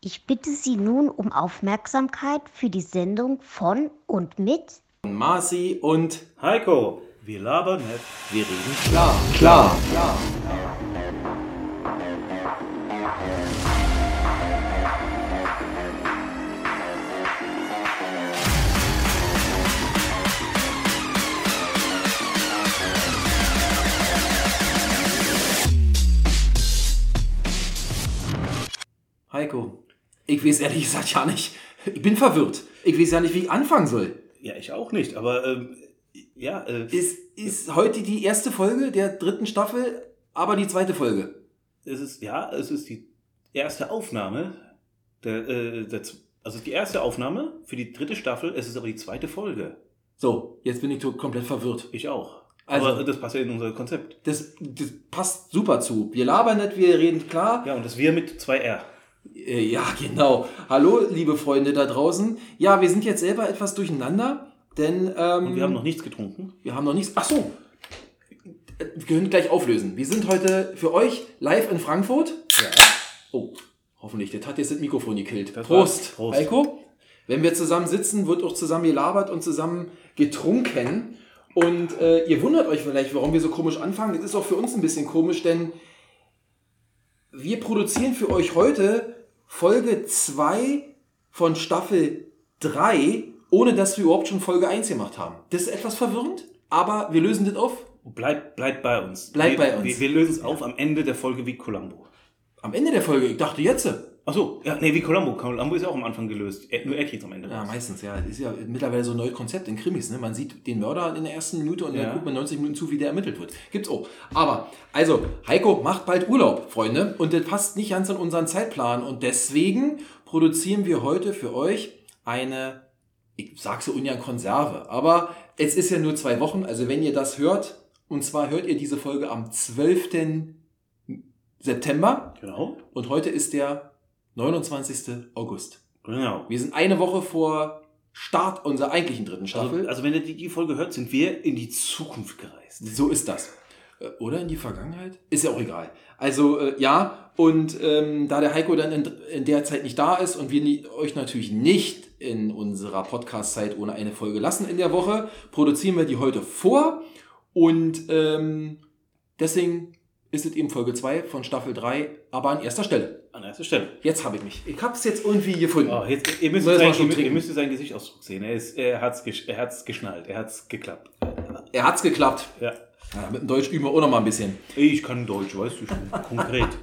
Ich bitte Sie nun um Aufmerksamkeit für die Sendung von und mit Marci und Heiko, wir labern nicht, wir reden klar, klar, klar. Heiko, ich weiß ehrlich gesagt ja nicht. Ich bin verwirrt. Ich weiß ja nicht, wie ich anfangen soll. Ja, ich auch nicht, aber ähm, ja. Äh, Ist, ist heute die erste Folge der dritten Staffel, aber die zweite Folge. es ist, ja, es ist die erste Aufnahme. Der, äh, der, also die erste Aufnahme für die dritte Staffel, es ist aber die zweite Folge. So, jetzt bin ich komplett verwirrt. Ich auch. Also- aber das passt ja in unser Konzept. Das, das passt super zu. Wir labern nicht, wir reden klar. Ja, und das wir mit zwei R. Äh, Ja, genau. Hallo, liebe Freunde da draußen. Ja, wir sind jetzt selber etwas durcheinander, denn ähm, Und wir haben noch nichts getrunken. wir haben noch nichts. Ach so. Äh, Wir können gleich auflösen. Wir sind heute für euch live in Frankfurt. Ja. Oh, hoffentlich. Der hat jetzt das Mikrofon gekillt. Das Prost. Prost. Heiko, wenn wir zusammen sitzen, wird auch zusammen gelabert und zusammen getrunken. Und äh, ihr wundert euch vielleicht, warum wir so komisch anfangen. Das ist auch für uns ein bisschen komisch, denn wir produzieren für euch heute Folge 2 von Staffel 3, ohne dass wir überhaupt schon Folge 1 gemacht haben. Das ist etwas verwirrend, aber wir lösen das auf. Bleibt bleib bei uns. Bleibt bei uns. Wir, wir lösen es auf am Ende der Folge wie Columbo. Am Ende der Folge, ich dachte jetzt. Achso, ja, nee, wie Columbo. Columbo ist ja auch am Anfang gelöst. Er, nur er kriegt am Ende Ja, raus. meistens, ja. Das ist ja mittlerweile so ein neues Konzept in Krimis. Ne? Man sieht den Mörder in der ersten Minute und Ja. dann guckt man 90 Minuten zu, wie der ermittelt wird. Gibt's auch. Aber, also, Heiko macht bald Urlaub, Freunde. Und das passt nicht ganz in unseren Zeitplan. Und deswegen produzieren wir heute für euch eine, ich sag so ungern Konserve, aber es ist ja nur zwei Wochen. Also, wenn ihr das hört, und zwar hört ihr diese Folge am 12. September. Genau. Und heute ist der 29. August. Genau. Wir sind eine Woche vor Start unserer eigentlichen dritten Also, Staffel. also wenn ihr die, die Folge hört, sind wir in die Zukunft gereist. so ist das. Äh, Oder in die Vergangenheit? Ist ja auch egal. Also äh, ja, und ähm, da der Heiko dann in, in der Zeit nicht da ist und wir nie, euch natürlich nicht in unserer Podcast-Zeit ohne eine Folge lassen in der Woche, produzieren wir die heute vor. Und ähm, deswegen ist es eben Folge 2 von Staffel 3, aber an erster Stelle. An erster Stelle. Jetzt habe ich mich. Ich habe es jetzt irgendwie gefunden. Oh, jetzt, ihr, müsst sein, schon ihr, ihr müsst seinen Gesichtsausdruck sehen. Er, ist, er hat es er hat's geschnallt. Er hat es geklappt. Er hat's geklappt. Ja. Ja, mit dem Deutsch üben wir auch noch mal ein bisschen. Ich kann Deutsch, weißt du schon. Konkret.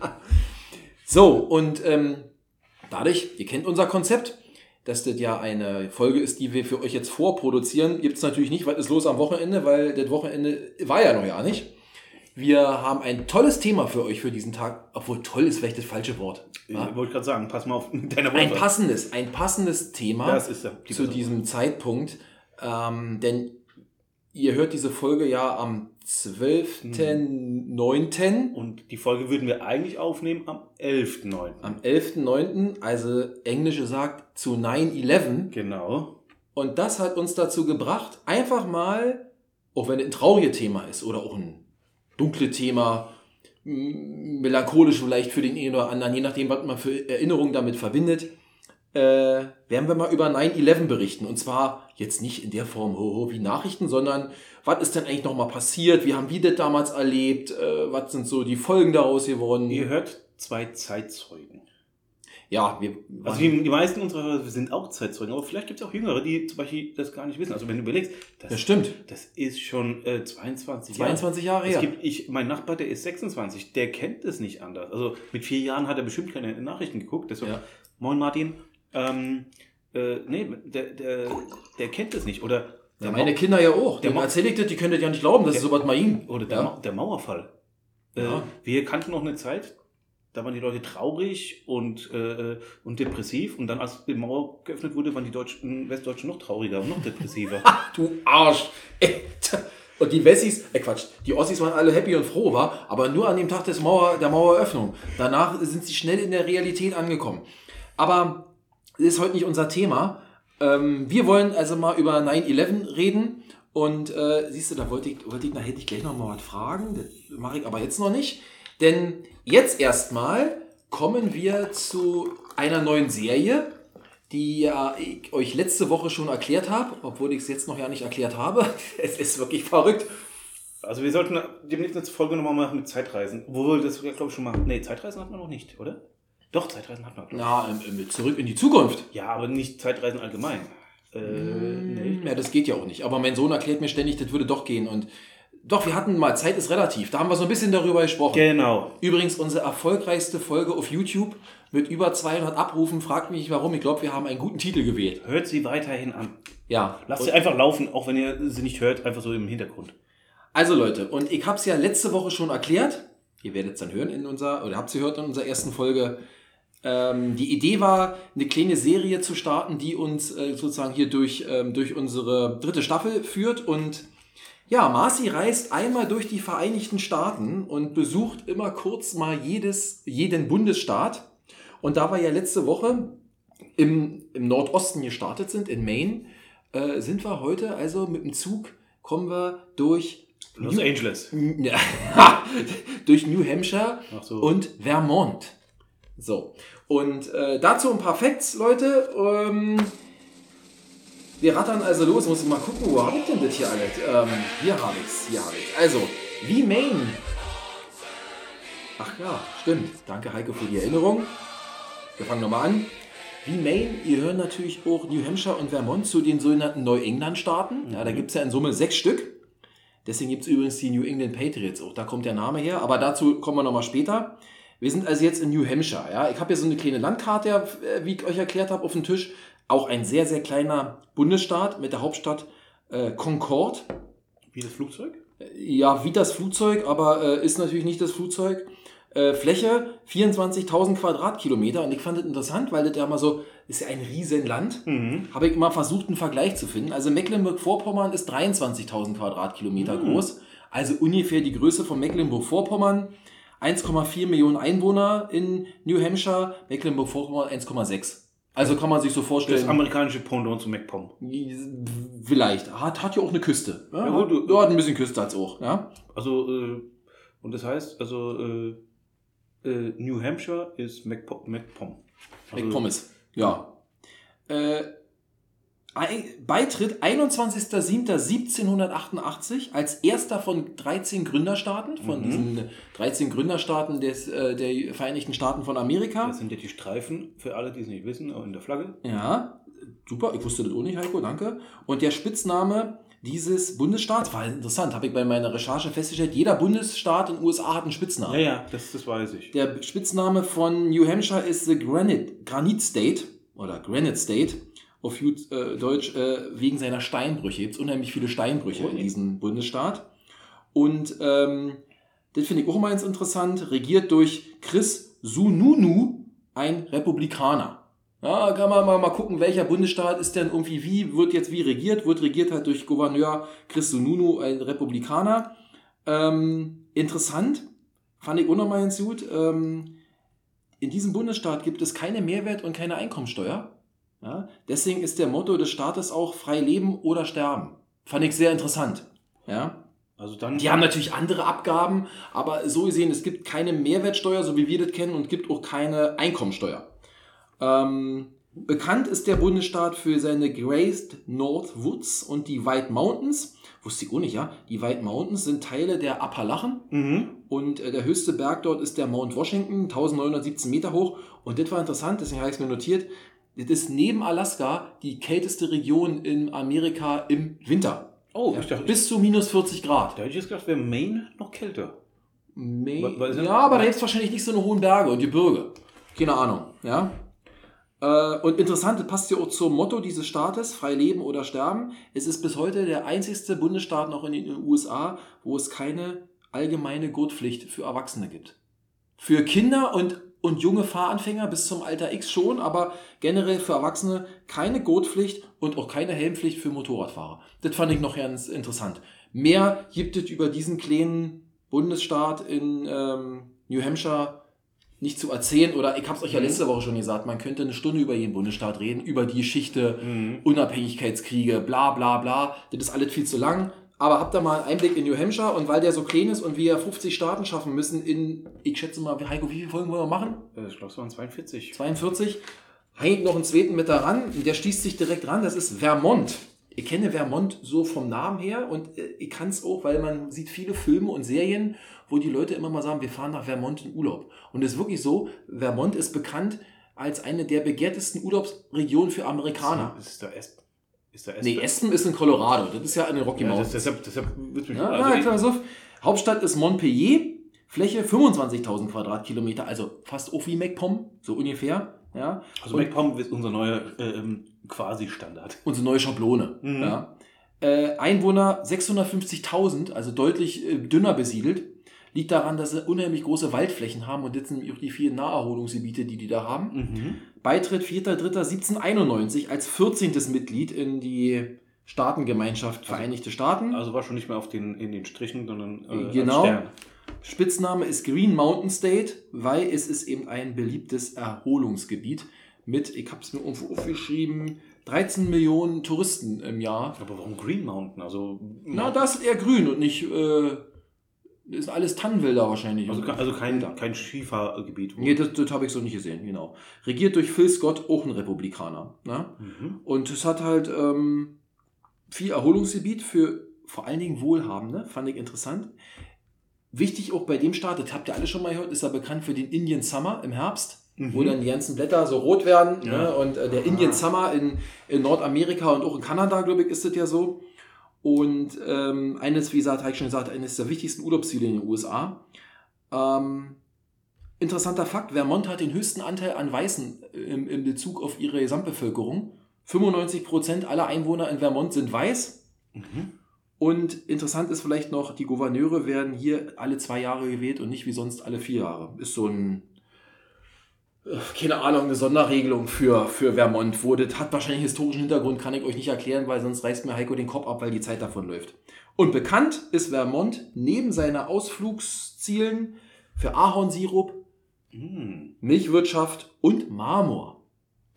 So, und ähm, dadurch, ihr kennt unser Konzept, dass das ja eine Folge ist, die wir für euch jetzt vorproduzieren. Gibt es natürlich nicht, was ist los am Wochenende, weil das Wochenende war ja noch ja nicht. Wir haben ein tolles Thema für euch für diesen Tag, obwohl toll ist vielleicht das falsche Wort. Ja? Ich wollte gerade sagen, pass mal auf mit deiner Ein passendes, ein passendes Thema Das ist ja die zu diesem Zeitpunkt, ähm, denn ihr hört diese Folge ja am 12.09. Und die Folge würden wir eigentlich aufnehmen am 11.9. Am 11.09., also Englische sagt zu 9-11. Genau. Und das hat uns dazu gebracht, einfach mal, auch wenn es ein trauriges Thema ist oder auch ein dunkles Thema, melancholisch vielleicht für den einen oder anderen, je nachdem, was man für Erinnerungen damit verbindet, äh, werden wir mal über 9-11 berichten. Und zwar jetzt nicht in der Form ho, ho, wie Nachrichten, sondern was ist denn eigentlich nochmal passiert? Wie haben wir das damals erlebt? Äh, was sind so die Folgen daraus geworden? Ihr hört zwei Zeitzeugen. Ja, wir Also die, die meisten unserer Hörer sind auch Zeitzeugen, aber vielleicht gibt es auch Jüngere, die zum Beispiel das gar nicht wissen. Also wenn du überlegst, das, das stimmt. das ist schon äh, 22 22 Jahre Es her. gibt, ich, mein Nachbar, der ist 26, der kennt es nicht anders. Also mit vier Jahren hat er bestimmt keine Nachrichten geguckt. Deshalb, Ja. Moin Martin, ähm, äh, nee, der, der, der kennt es nicht. Oder Ja, meine Mau- Kinder ja auch. Der Ma- erzähle ich das, die können das ja nicht glauben, dass Der- es sowas mal ging. oder der, ja. Mau- der Mauerfall. Äh, Ja. wir kannten noch eine Zeit, da waren die Leute traurig und, äh, und depressiv. Und dann, als die Mauer geöffnet wurde, waren die Deutschen, Westdeutschen noch trauriger und noch depressiver. Du Arsch. Und die Wessis, äh Quatsch, die Ossis waren alle happy und froh, war, aber nur an dem Tag des Mauer, der Maueröffnung. Danach sind sie schnell in der Realität angekommen. Aber das ist heute nicht unser Thema. Ähm, wir wollen also mal über 9-11 reden. Und äh, siehst du, da wollte ich, wollte ich, da hätte ich gleich noch mal was fragen. Das mache ich aber jetzt noch nicht. Denn jetzt erstmal kommen wir zu einer neuen Serie, die ja ich euch letzte Woche schon erklärt habe, obwohl ich es jetzt noch ja nicht erklärt habe. Es ist wirklich verrückt. Also wir sollten demnächst eine Folge nochmal machen mit Zeitreisen. Obwohl, das glaube ich schon mal. Nee, Zeitreisen hatten wir noch nicht, oder? Doch, Zeitreisen hatten wir, glaube ich. Na, ähm, zurück in die Zukunft. Ja, aber nicht Zeitreisen allgemein. Äh, nee. Ja, das geht ja auch nicht. Aber mein Sohn erklärt mir ständig, das würde doch gehen. Und doch, wir hatten mal Zeit ist relativ. Da haben wir so ein bisschen darüber gesprochen. Genau. Übrigens, unsere erfolgreichste Folge auf YouTube mit über 200 Abrufen. Fragt mich nicht warum. Ich glaube, wir haben einen guten Titel gewählt. Hört sie weiterhin an. Ja. Lasst Und- sie einfach laufen, auch wenn ihr sie nicht hört, einfach so im Hintergrund. Also Leute, und ich habe es ja letzte Woche schon erklärt. Ihr werdet es dann hören in unserer, oder habt es gehört in unserer ersten Folge. Ähm, die Idee war, eine kleine Serie zu starten, die uns äh, sozusagen hier durch, ähm, durch unsere dritte Staffel führt. Und ja, Marci reist einmal durch die Vereinigten Staaten und besucht immer kurz mal jedes, jeden Bundesstaat. Und da wir ja letzte Woche im, im Nordosten gestartet sind, in Maine, äh, sind wir heute also mit dem Zug, kommen wir durch Los Angeles. ja, durch New Hampshire so. und Vermont. So. Und äh, dazu ein paar Facts, Leute. Ähm, wir rattern also los. Muss ich mal gucken, wo habe ich denn das hier alles? Ähm, hier habe ich's, hier habe ich's. Also, wie Maine. Ach ja, stimmt. Danke Heiko für die Erinnerung. Wir fangen nochmal an. Wie Maine, ihr hört natürlich auch New Hampshire und Vermont zu den sogenannten Neuengland-Staaten. Ja, da gibt es ja in Summe sechs Stück. Deswegen gibt es übrigens die New England Patriots auch. Da kommt der Name her, aber dazu kommen wir nochmal später. Wir sind also jetzt in New Hampshire. Ja? Ich habe hier so eine kleine Landkarte, äh, wie ich euch erklärt habe, auf dem Tisch. Auch ein sehr, sehr kleiner Bundesstaat mit der Hauptstadt äh, Concord. Wie das Flugzeug? Ja, wie das Flugzeug, aber äh, ist natürlich nicht das Flugzeug. Äh, Fläche 24.000 Quadratkilometer. Und ich fand das interessant, weil das ja mal so, ist ja ein Riesenland. Mhm. Habe ich immer versucht, einen Vergleich zu finden. Also Mecklenburg-Vorpommern ist 23.000 Quadratkilometer Mhm. groß. Also ungefähr die Größe von Mecklenburg-Vorpommern. 1,4 Millionen Einwohner in New Hampshire, Mecklenburg-Vorpommern 1,6. Also kann man sich so Das vorstellen. amerikanische Pendant zu MacPom. Vielleicht. Hat, hat ja auch eine Küste. Ja, Ja, gut, du- ja, hat ein bisschen Küste hat's auch. Ja? Also, äh, und das heißt, also, äh, äh, New Hampshire ist MacPom. MacPom. Also, McPommes. Ja. Äh, Beitritt 21.07.1788 als erster von 13 Gründerstaaten, von Mhm. diesen 13 Gründerstaaten des, äh, der Vereinigten Staaten von Amerika. Das sind ja die Streifen, für alle, die es nicht wissen, in der Flagge. Ja, super, ich wusste das auch nicht, Heiko, danke. Und der Spitzname dieses Bundesstaats war interessant, habe ich bei meiner Recherche festgestellt, jeder Bundesstaat in den USA hat einen Spitznamen. Ja, ja, das, das weiß ich. Der Spitzname von New Hampshire ist The Granite, Granite State oder Granite State auf Jut- äh, Deutsch äh, wegen seiner Steinbrüche. Gibt es unheimlich viele Steinbrüche in Ui. diesem Bundesstaat. Und ähm, das finde ich auch immer ganz interessant, regiert durch Chris Sununu, ein Republikaner. Ja, kann man mal, mal gucken, welcher Bundesstaat ist denn irgendwie wie, wird jetzt wie regiert, wird regiert halt durch Gouverneur Chris Sununu, ein Republikaner. Ähm, interessant, fand ich auch nochmal ganz gut. Ähm, in diesem Bundesstaat gibt es keine Mehrwert- und keine Einkommensteuer. Ja? Deswegen ist der Motto des Staates auch frei leben oder sterben. Fand ich sehr interessant. Ja? Also dann. Die haben natürlich andere Abgaben, aber so gesehen, es gibt keine Mehrwertsteuer, so wie wir das kennen, und gibt auch keine Einkommensteuer. Ähm, bekannt ist der Bundesstaat für seine Graced North Woods und die White Mountains. Wusste ich auch nicht, ja? Die White Mountains sind Teile der Appalachen Mhm. und äh, der höchste Berg dort ist der Mount Washington, 1917 Meter hoch. Und das war interessant, deswegen habe ich es mir notiert. Das ist neben Alaska die kälteste Region in Amerika im Winter. Oh, Ja, ich dachte, bis zu minus 40 Grad. da hätte ich jetzt gedacht, wäre Maine noch kälter. Wa- was ist ja, aber da gibt es wahrscheinlich nicht so eine hohen Berge und Gebirge. Keine Ahnung, ja. Äh, und interessant, das passt ja auch zum Motto dieses Staates, frei leben oder sterben. Es ist bis heute der einzigste Bundesstaat noch in den USA, wo es keine allgemeine Gurtpflicht für Erwachsene gibt. Für Kinder und, und junge Fahranfänger bis zum Alter X schon, aber generell für Erwachsene keine Gurtpflicht und auch keine Helmpflicht für Motorradfahrer. Das fand ich noch ganz interessant. Mehr gibt es über diesen kleinen Bundesstaat in ähm, New Hampshire nicht zu erzählen. Oder ich habe es euch ja Mhm. letzte Woche schon gesagt, man könnte eine Stunde über jeden Bundesstaat reden, über die Geschichte, Mhm. Unabhängigkeitskriege, bla bla bla. Das ist alles viel zu lang. Aber habt da mal einen Einblick in New Hampshire und weil der so klein ist und wir 50 Staaten schaffen müssen in, ich schätze mal, Heiko, wie viele Folgen wollen wir machen? Äh, Ich glaube, es waren 42. 42. Hängt noch einen zweiten mit daran, der schließt sich direkt ran, das ist Vermont. Ich kenne Vermont so vom Namen her und äh, ich kann es auch, weil man sieht viele Filme und Serien, wo die Leute immer mal sagen, wir fahren nach Vermont in Urlaub. Und es ist wirklich so, Vermont ist bekannt als eine der begehrtesten Urlaubsregionen für Amerikaner. Ist da Espen? Ist da Nee, Aspen ist in Colorado, das ist ja an den Rocky Ja, Mountains. deshalb deshalb wird mich Ja, also klar, so. Hauptstadt ist Montpellier, Fläche 25.000 Quadratkilometer, also fast auch wie MacPom, so ungefähr. Ja. Also MacPom ist unser neuer ähm, Quasi-Standard. unsere neue Schablone. Mhm. Ja. Äh, Einwohner 650.000, also deutlich äh, dünner besiedelt. Liegt daran, dass sie unheimlich große Waldflächen haben und jetzt nämlich auch die vielen Naherholungsgebiete, die die da haben. Mhm. Beitritt 4.3.1791 als 14. Mitglied in die Staatengemeinschaft Vereinigte Staaten. Also war schon nicht mehr auf den, in den Strichen, sondern äh, Genau. Stern. Spitzname ist Green Mountain State, weil es ist eben ein beliebtes Erholungsgebiet mit, ich habe es mir irgendwo aufgeschrieben, 13 Millionen Touristen im Jahr. Aber warum Green Mountain? Also, Na, das ist eher grün und nicht, äh, ist alles Tannenwälder wahrscheinlich. also, also kein, kein Skifahrgebiet. wo- Nee, das, das habe ich so nicht gesehen, genau. Regiert durch Phil Scott, auch ein Republikaner. Ne? Mhm. Und es hat halt ähm, viel Erholungsgebiet für vor allen Dingen Wohlhabende, fand ich interessant. Wichtig auch bei dem Staat, das habt ihr alle schon mal gehört, ist er bekannt für den Indian Summer im Herbst, Mhm. wo dann die ganzen Blätter so rot werden. Ja. Ne? Und äh, der Indian Summer in, in Nordamerika und auch in Kanada, glaube ich, ist das ja so. Und ähm, eines, wie gesagt, habe ich schon gesagt, eines der wichtigsten Urlaubsziele in den USA. Ähm, interessanter Fakt, Vermont hat den höchsten Anteil an Weißen im, im Bezug auf ihre Gesamtbevölkerung. 95% aller Einwohner in Vermont sind weiß. Mhm. Und interessant ist vielleicht noch, die Gouverneure werden hier alle zwei Jahre gewählt und nicht wie sonst alle vier Jahre. Ist so ein, äh, keine Ahnung, eine Sonderregelung für, für Vermont. Das hat wahrscheinlich historischen Hintergrund, kann ich euch nicht erklären, weil sonst reißt mir Heiko den Kopf ab, weil die Zeit davon läuft. Und bekannt ist Vermont neben seiner Ausflugszielen für Ahornsirup, Mhm. Milchwirtschaft und Marmor.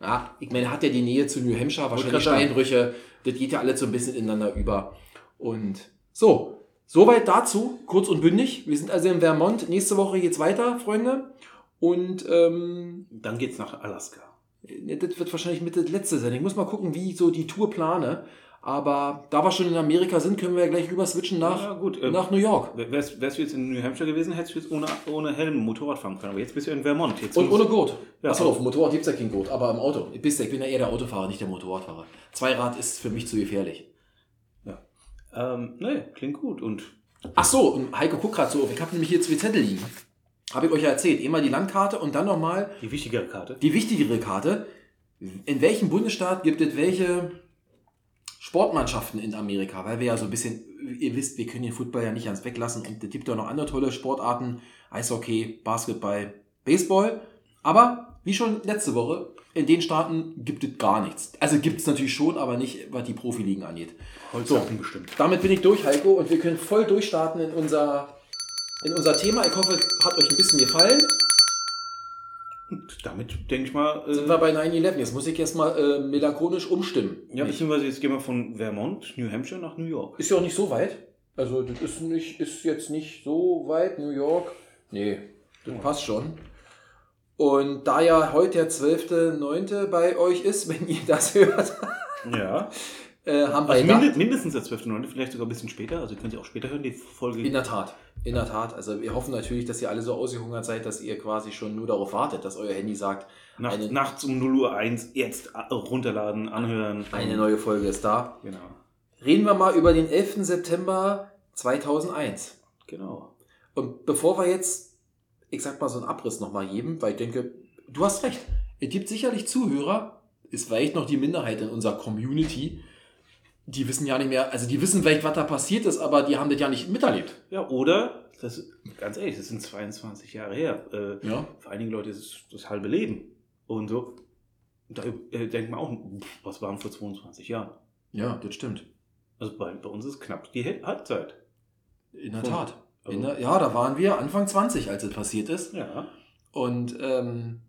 Ja, ich meine, hat ja die Nähe zu New Hampshire, wahrscheinlich. Steinbrüche, das geht ja alles so ein bisschen ineinander über. Und so, soweit dazu, kurz und bündig. Wir sind also in Vermont. Nächste Woche geht's weiter, Freunde. Und ähm, Dann geht's nach Alaska. das wird wahrscheinlich mit das letzte sein. Ich muss mal gucken, wie ich so die Tour plane. Aber da wir schon in Amerika sind, können wir ja gleich rüber switchen nach, Ja, gut. ähm, nach New York. Wärst, wärst du jetzt in New Hampshire gewesen, hättest du jetzt ohne, ohne Helm Motorrad fahren können. Aber jetzt bist du in Vermont. Jetzt Und ohne Gurt. Ja. Achso, auf dem Motorrad gibt es ja kein Gurt, aber im Auto. Ich, ja- bin ja eher der Autofahrer, nicht der Motorradfahrer. Zweirad ist für mich zu gefährlich. Ähm, nee, klingt gut. Und Ach so, und Heiko, guck gerade so auf. Ich habe nämlich hier zwei Zettel liegen. Habe ich euch ja erzählt. Einmal die Landkarte und dann nochmal die wichtigere Karte. die wichtigere Karte. In welchem Bundesstaat gibt es welche Sportmannschaften in Amerika? Weil wir ja so ein bisschen, ihr wisst, wir können den Football ja nicht ganz weglassen. Und es gibt ja noch andere tolle Sportarten. Eishockey, Basketball, Baseball. Aber, wie schon letzte Woche, in den Staaten gibt es gar nichts. Also gibt es natürlich schon, aber nicht, was die Profiligen angeht. Holzsachen bestimmt. Damit bin ich durch, Heiko, und wir können voll durchstarten in unser, in unser Thema. Ich hoffe, hat euch ein bisschen gefallen. Und damit denke ich mal. Äh, Sind wir bei 9-11. Jetzt muss ich jetzt mal äh, melancholisch umstimmen. ja, Nicht? beziehungsweise jetzt gehen wir von Vermont, New Hampshire nach New York. Ist ja auch nicht so weit. Also, das ist, nicht, ist jetzt nicht so weit. New York. Nee, das passt schon. Und da ja heute der 12.9. bei euch ist, wenn ihr das hört, Ja. Äh, haben wir Also gedacht- minde, mindestens der 12.9., vielleicht sogar ein bisschen später. Also könnt ihr auch später hören, die Folge. In der Tat, in der Tat. Also wir hoffen natürlich, dass ihr alle so ausgehungert seid, dass ihr quasi schon nur darauf wartet, dass euer Handy sagt, Nacht, nachts um 0 Uhr 1 jetzt runterladen, anhören. eine neue Folge ist da. Genau. Reden wir mal über den 11. September 2001. Genau. Und bevor wir jetzt, ich sag mal so einen Abriss nochmal geben, weil ich denke, du hast recht. Es gibt sicherlich Zuhörer, ist vielleicht noch die Minderheit in unserer Community, die wissen ja nicht mehr, also die wissen vielleicht, was da passiert ist, aber die haben das ja nicht miterlebt. Ja, oder, das, ganz ehrlich, das sind 22 Jahre her. Äh, Ja. Für einige Leute ist es das halbe Leben. Und so, da äh, denkt man auch, pff, was waren vor 22 Jahren? Ja, das stimmt. Also bei, bei uns ist knapp die Hal- Halbzeit. In der Von- Tat. also- In der, ja, da waren wir Anfang 20, als es passiert ist. Ja. Und ähm,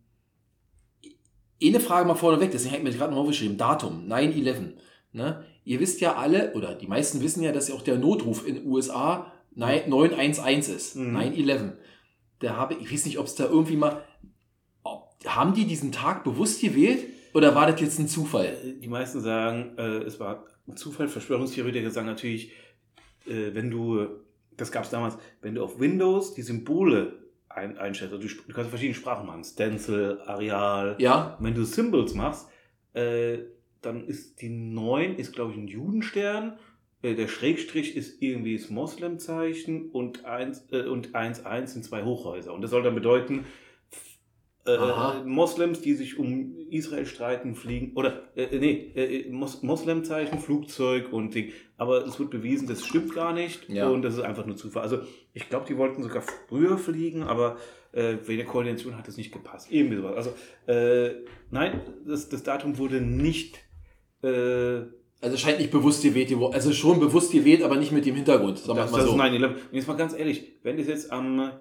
eine Frage mal vorneweg, deswegen habe ich mir gerade noch aufgeschrieben, Datum, 9-11. Ne? Ihr wisst ja alle, oder die meisten wissen ja, dass ja auch der Notruf in USA 911 ist, Mhm. 9-11. Da habe, ich weiß nicht, ob es da irgendwie mal, haben die diesen Tag bewusst gewählt? Oder war das jetzt ein Zufall? Äh, Die meisten sagen, äh, es war ein Zufall. Verschwörungstheoretiker sagen natürlich, äh, wenn du, das gab es damals, wenn du auf Windows die Symbole ein, einstellst, also du, du kannst verschiedene Sprachen machen, Stencil, Areal. Ja, Und wenn du Symbols machst, äh, dann ist die 9 ist, glaube ich, ein Judenstern. Äh, der Schrägstrich ist irgendwie das Moslemzeichen und 1 äh, und 1, 1 sind zwei Hochhäuser. Und das soll dann bedeuten, äh. Moslems, die sich um Israel streiten, fliegen, oder, äh, nee, äh, Mos Moslemzeichen, Flugzeug und Ding. Aber es wird bewiesen, das stimmt gar nicht Ja. und das ist einfach nur Zufall. Also, ich glaube, die wollten sogar früher fliegen, aber äh, wegen der Koordination hat es nicht gepasst. Irgendwie sowas. Also, äh, nein, das, das Datum wurde nicht. Äh, also scheint nicht bewusst gewählt, also schon bewusst gewählt, aber nicht mit dem Hintergrund, sagen das, mal das so. ist 9-11. Und jetzt mal ganz ehrlich, wenn das jetzt am,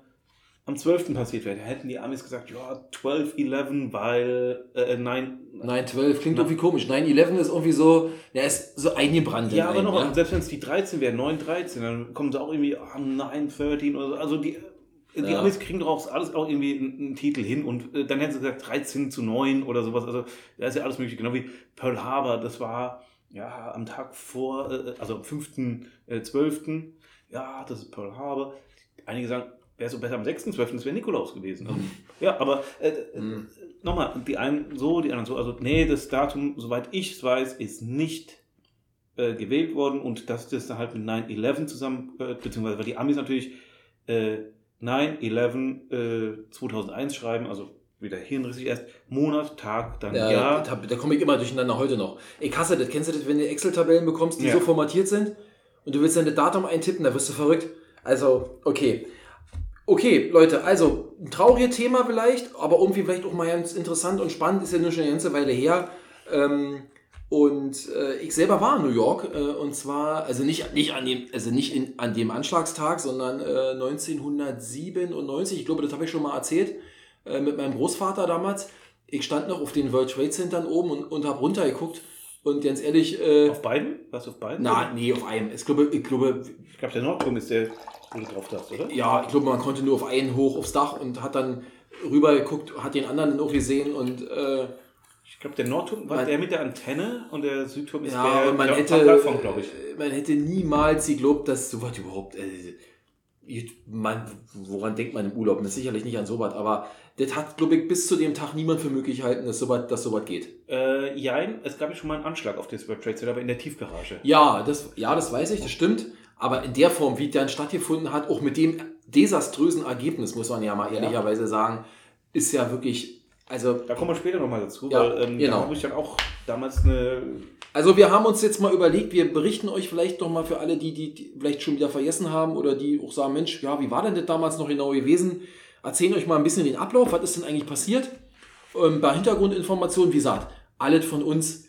am 12. passiert wäre, hätten die Amis gesagt, ja, 12-11, weil äh, nein. 9-12 klingt irgendwie komisch. 9-11 ist irgendwie so, ja, ist so eingebrannt. in Ja, aber noch, ja? selbst wenn es die 13 wäre, 9-13, dann kommen sie auch irgendwie am 9-13 oder so. Also die, die Ja. Amis kriegen doch auch alles auch irgendwie einen, Titel hin und äh, dann hätten sie gesagt 13 zu 9 oder sowas. Also da ist ja alles mögliche. Genau wie Pearl Harbor, das war ja am Tag vor, äh, also am 5.12. Ja, das ist Pearl Harbor. Einige sagen, wäre so besser am 6.12., das wäre Nikolaus gewesen. Also, ja, aber äh, äh, Mhm. nochmal, die einen so, die anderen so. Also, nee, das Datum, soweit ich es weiß, ist nicht äh, gewählt worden und dass das dann halt mit 9-11 zusammen, äh, beziehungsweise weil die Amis natürlich äh, 9-11 äh, 2001 schreiben, also wieder hirnrissig erst, Monat, Tag, dann Ja, Jahr. Da, da komme ich immer durcheinander heute noch. Ich hasse das. Kennst du das, wenn du Excel-Tabellen bekommst, die Ja. so formatiert sind und du willst dann das Datum eintippen, da wirst du verrückt. Also, okay. Okay, Leute, also ein trauriges Thema vielleicht, aber irgendwie vielleicht auch mal ganz interessant und spannend, ist ja nur schon eine ganze Weile her. Ähm, und äh, ich selber war in New York äh, und zwar, also nicht, nicht an dem, also nicht in, an dem Anschlagstag, sondern äh, 1997, ich glaube, das habe ich schon mal erzählt, äh, mit meinem Großvater damals. Ich stand noch auf den World Trade Centern oben und, und habe runtergeguckt und ganz ehrlich, äh, Auf beiden? Du auf beiden? na, nee, auf einem. Ich glaube, ich glaube, Ich glaube, der Nordturm ist der, wo du drauf darfst, oder? ja, ich glaube, man konnte nur auf einen hoch aufs Dach und hat dann rüber geguckt, hat den anderen dann auch gesehen und äh, Ich glaube, der Nordturm war Man- der mit der Antenne und der Südturm ist ja, der man der hätte, Plattform, glaube ich. man hätte niemals geglaubt, dass sowas überhaupt, äh, man, woran denkt man im Urlaub? Das ist sicherlich nicht an sowas, aber das hat, glaube ich, bis zu dem Tag niemand für möglich gehalten, dass sowas, dass sowas geht. Äh, jein, es gab ja schon mal einen Anschlag auf das World Trade Center, aber in der Tiefgarage. Ja, das, ja, das weiß ich, das stimmt. Aber in der Form, wie der stattgefunden hat, auch mit dem desaströsen Ergebnis, muss man ja mal ehrlicherweise sagen, ist ja wirklich, also, Da kommen wir später nochmal dazu, Ja, weil ähm, genau. da habe ich dann auch damals eine. also wir haben uns jetzt mal überlegt, wir berichten euch vielleicht noch mal für alle, die, die, die vielleicht schon wieder vergessen haben oder die auch sagen, Mensch, ja, wie war denn das damals noch genau gewesen? Erzählen euch mal ein bisschen den Ablauf, was ist denn eigentlich passiert? Ähm, bei Hintergrundinformationen, wie gesagt, alles von uns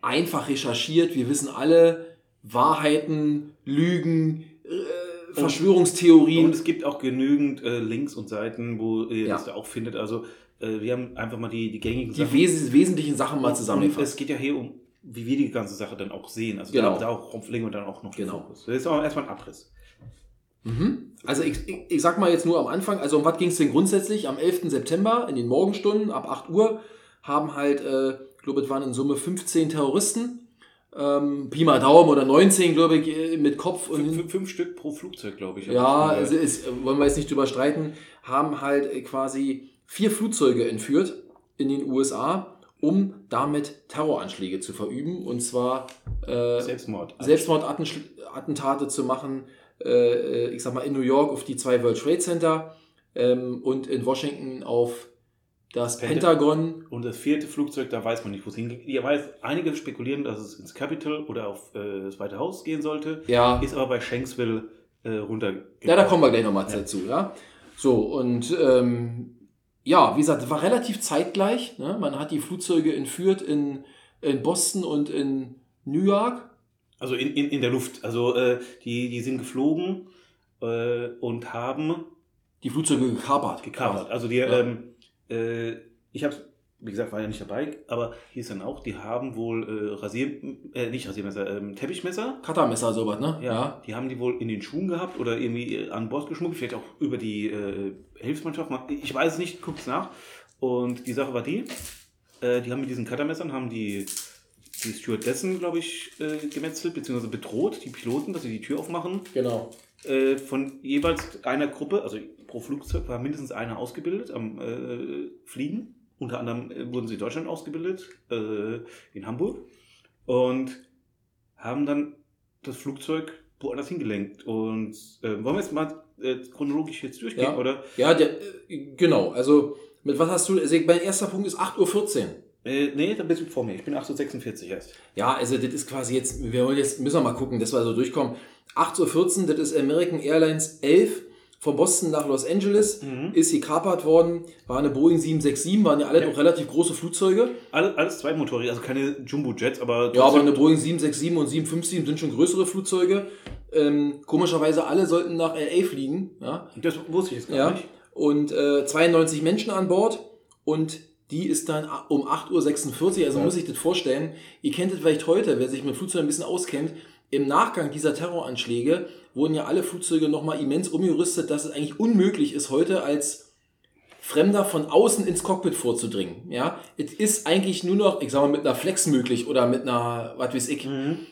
einfach recherchiert. Wir wissen alle Wahrheiten, Lügen, Verschwörungstheorien. Und es gibt auch genügend äh, Links und Seiten, wo ihr Ja. das da auch findet. Also äh, wir haben einfach mal die, die gängigen die wes wesentlichen Sachen mal Und zusammengefasst. es geht ja hier um, wie wir die ganze Sache dann auch sehen. Also Genau. da, darauf legen wir dann auch noch Genau. Fokus. Das ist aber erstmal ein Abriss. Mhm. Also ich, ich, ich sag mal jetzt nur am Anfang, also um was ging es denn grundsätzlich? Am 11. September in den Morgenstunden ab 8 Uhr haben halt, äh, ich glaube, es waren in Summe 15 Terroristen, ähm, Pi mal Daumen oder 19, glaube ich, äh, mit Kopf und Fünf, fünf Stück pro Flugzeug, glaube ich. ja, also ist, wollen wir jetzt nicht drüber streiten, haben halt äh, quasi vier Flugzeuge entführt in den USA, um damit Terroranschläge zu verüben und zwar äh, Selbstmord. Selbstmordattentate zu machen, äh, ich sag mal in New York auf die zwei World Trade Center ähm, und in Washington auf das Penta- Pentagon. Und das vierte Flugzeug, da weiß man nicht, wo es hingeht. Ja, weiß, einige spekulieren, dass es ins Capitol oder auf äh, das Weiße Haus gehen sollte. Ja, Ist aber bei Shanksville äh, runter. ja, da kommen wir gleich nochmal Ja. dazu. Ja? So, und ähm, ja, wie gesagt, war relativ zeitgleich. Ne? Man hat die Flugzeuge entführt in, in Boston und in New York. Also in, in, in der Luft. Also äh, die, die sind geflogen äh, und haben Die Flugzeuge gekapert. gekapert. Also die, Ja. ähm, äh, ich habe wie gesagt, war ja nicht dabei, aber hier ist dann auch, die haben wohl äh, Rasier, äh, nicht Rasiermesser, ähm, Teppichmesser. Cuttermesser, sowas, ne? Ja, die haben die wohl in den Schuhen gehabt oder irgendwie äh, an Bord geschmuggelt, vielleicht auch über die äh, Hilfsmannschaft. Ich weiß es nicht, guckt's nach. Und die Sache war die, äh, die haben mit diesen Cuttermessern, haben die, die Stewardessen, glaube ich, äh, gemetzelt, beziehungsweise bedroht, die Piloten, dass sie die Tür aufmachen. Genau. Äh, von jeweils einer Gruppe, also pro Flugzeug war mindestens einer ausgebildet am äh, Fliegen. Unter anderem äh, wurden sie in Deutschland ausgebildet, äh, in Hamburg. Und haben dann das Flugzeug woanders hingelenkt. Und äh, wollen wir jetzt mal äh, chronologisch jetzt durchgehen, Ja. oder? Ja, der, äh, genau. Also, mit was hast du, also mein erster Punkt ist 8.14 Uhr. Äh, nee, da bist du vor mir. Ich bin 8.46 Uhr erst. Ja, also das ist quasi jetzt, wir wollen jetzt, müssen wir mal gucken, dass wir so durchkommen. 8.14 Uhr, das ist American Airlines 11 von Boston nach Los Angeles, Mhm. ist gekapert worden, war eine Boeing 767, waren ja alle Ja. noch relativ große Flugzeuge. Alles, alles zweimotorig, also keine Jumbo-Jets, aber Ja, aber eine Boeing 767 und 757 sind schon größere Flugzeuge. Ähm, komischerweise alle sollten nach LA fliegen. Ja, das wusste ich jetzt gar ja. nicht. Und äh, 92 Menschen an Bord und die ist dann um 8.46 Uhr, also Ja. muss ich das vorstellen. Ihr kennt das vielleicht heute, wer sich mit Flugzeugen ein bisschen auskennt. Im Nachgang dieser Terroranschläge wurden ja alle Flugzeuge nochmal immens umgerüstet, dass es eigentlich unmöglich ist, heute als Fremder von außen ins Cockpit vorzudringen. Ja, es ist eigentlich nur noch, ich sag mal, mit einer Flex möglich oder mit einer, was weiß ich,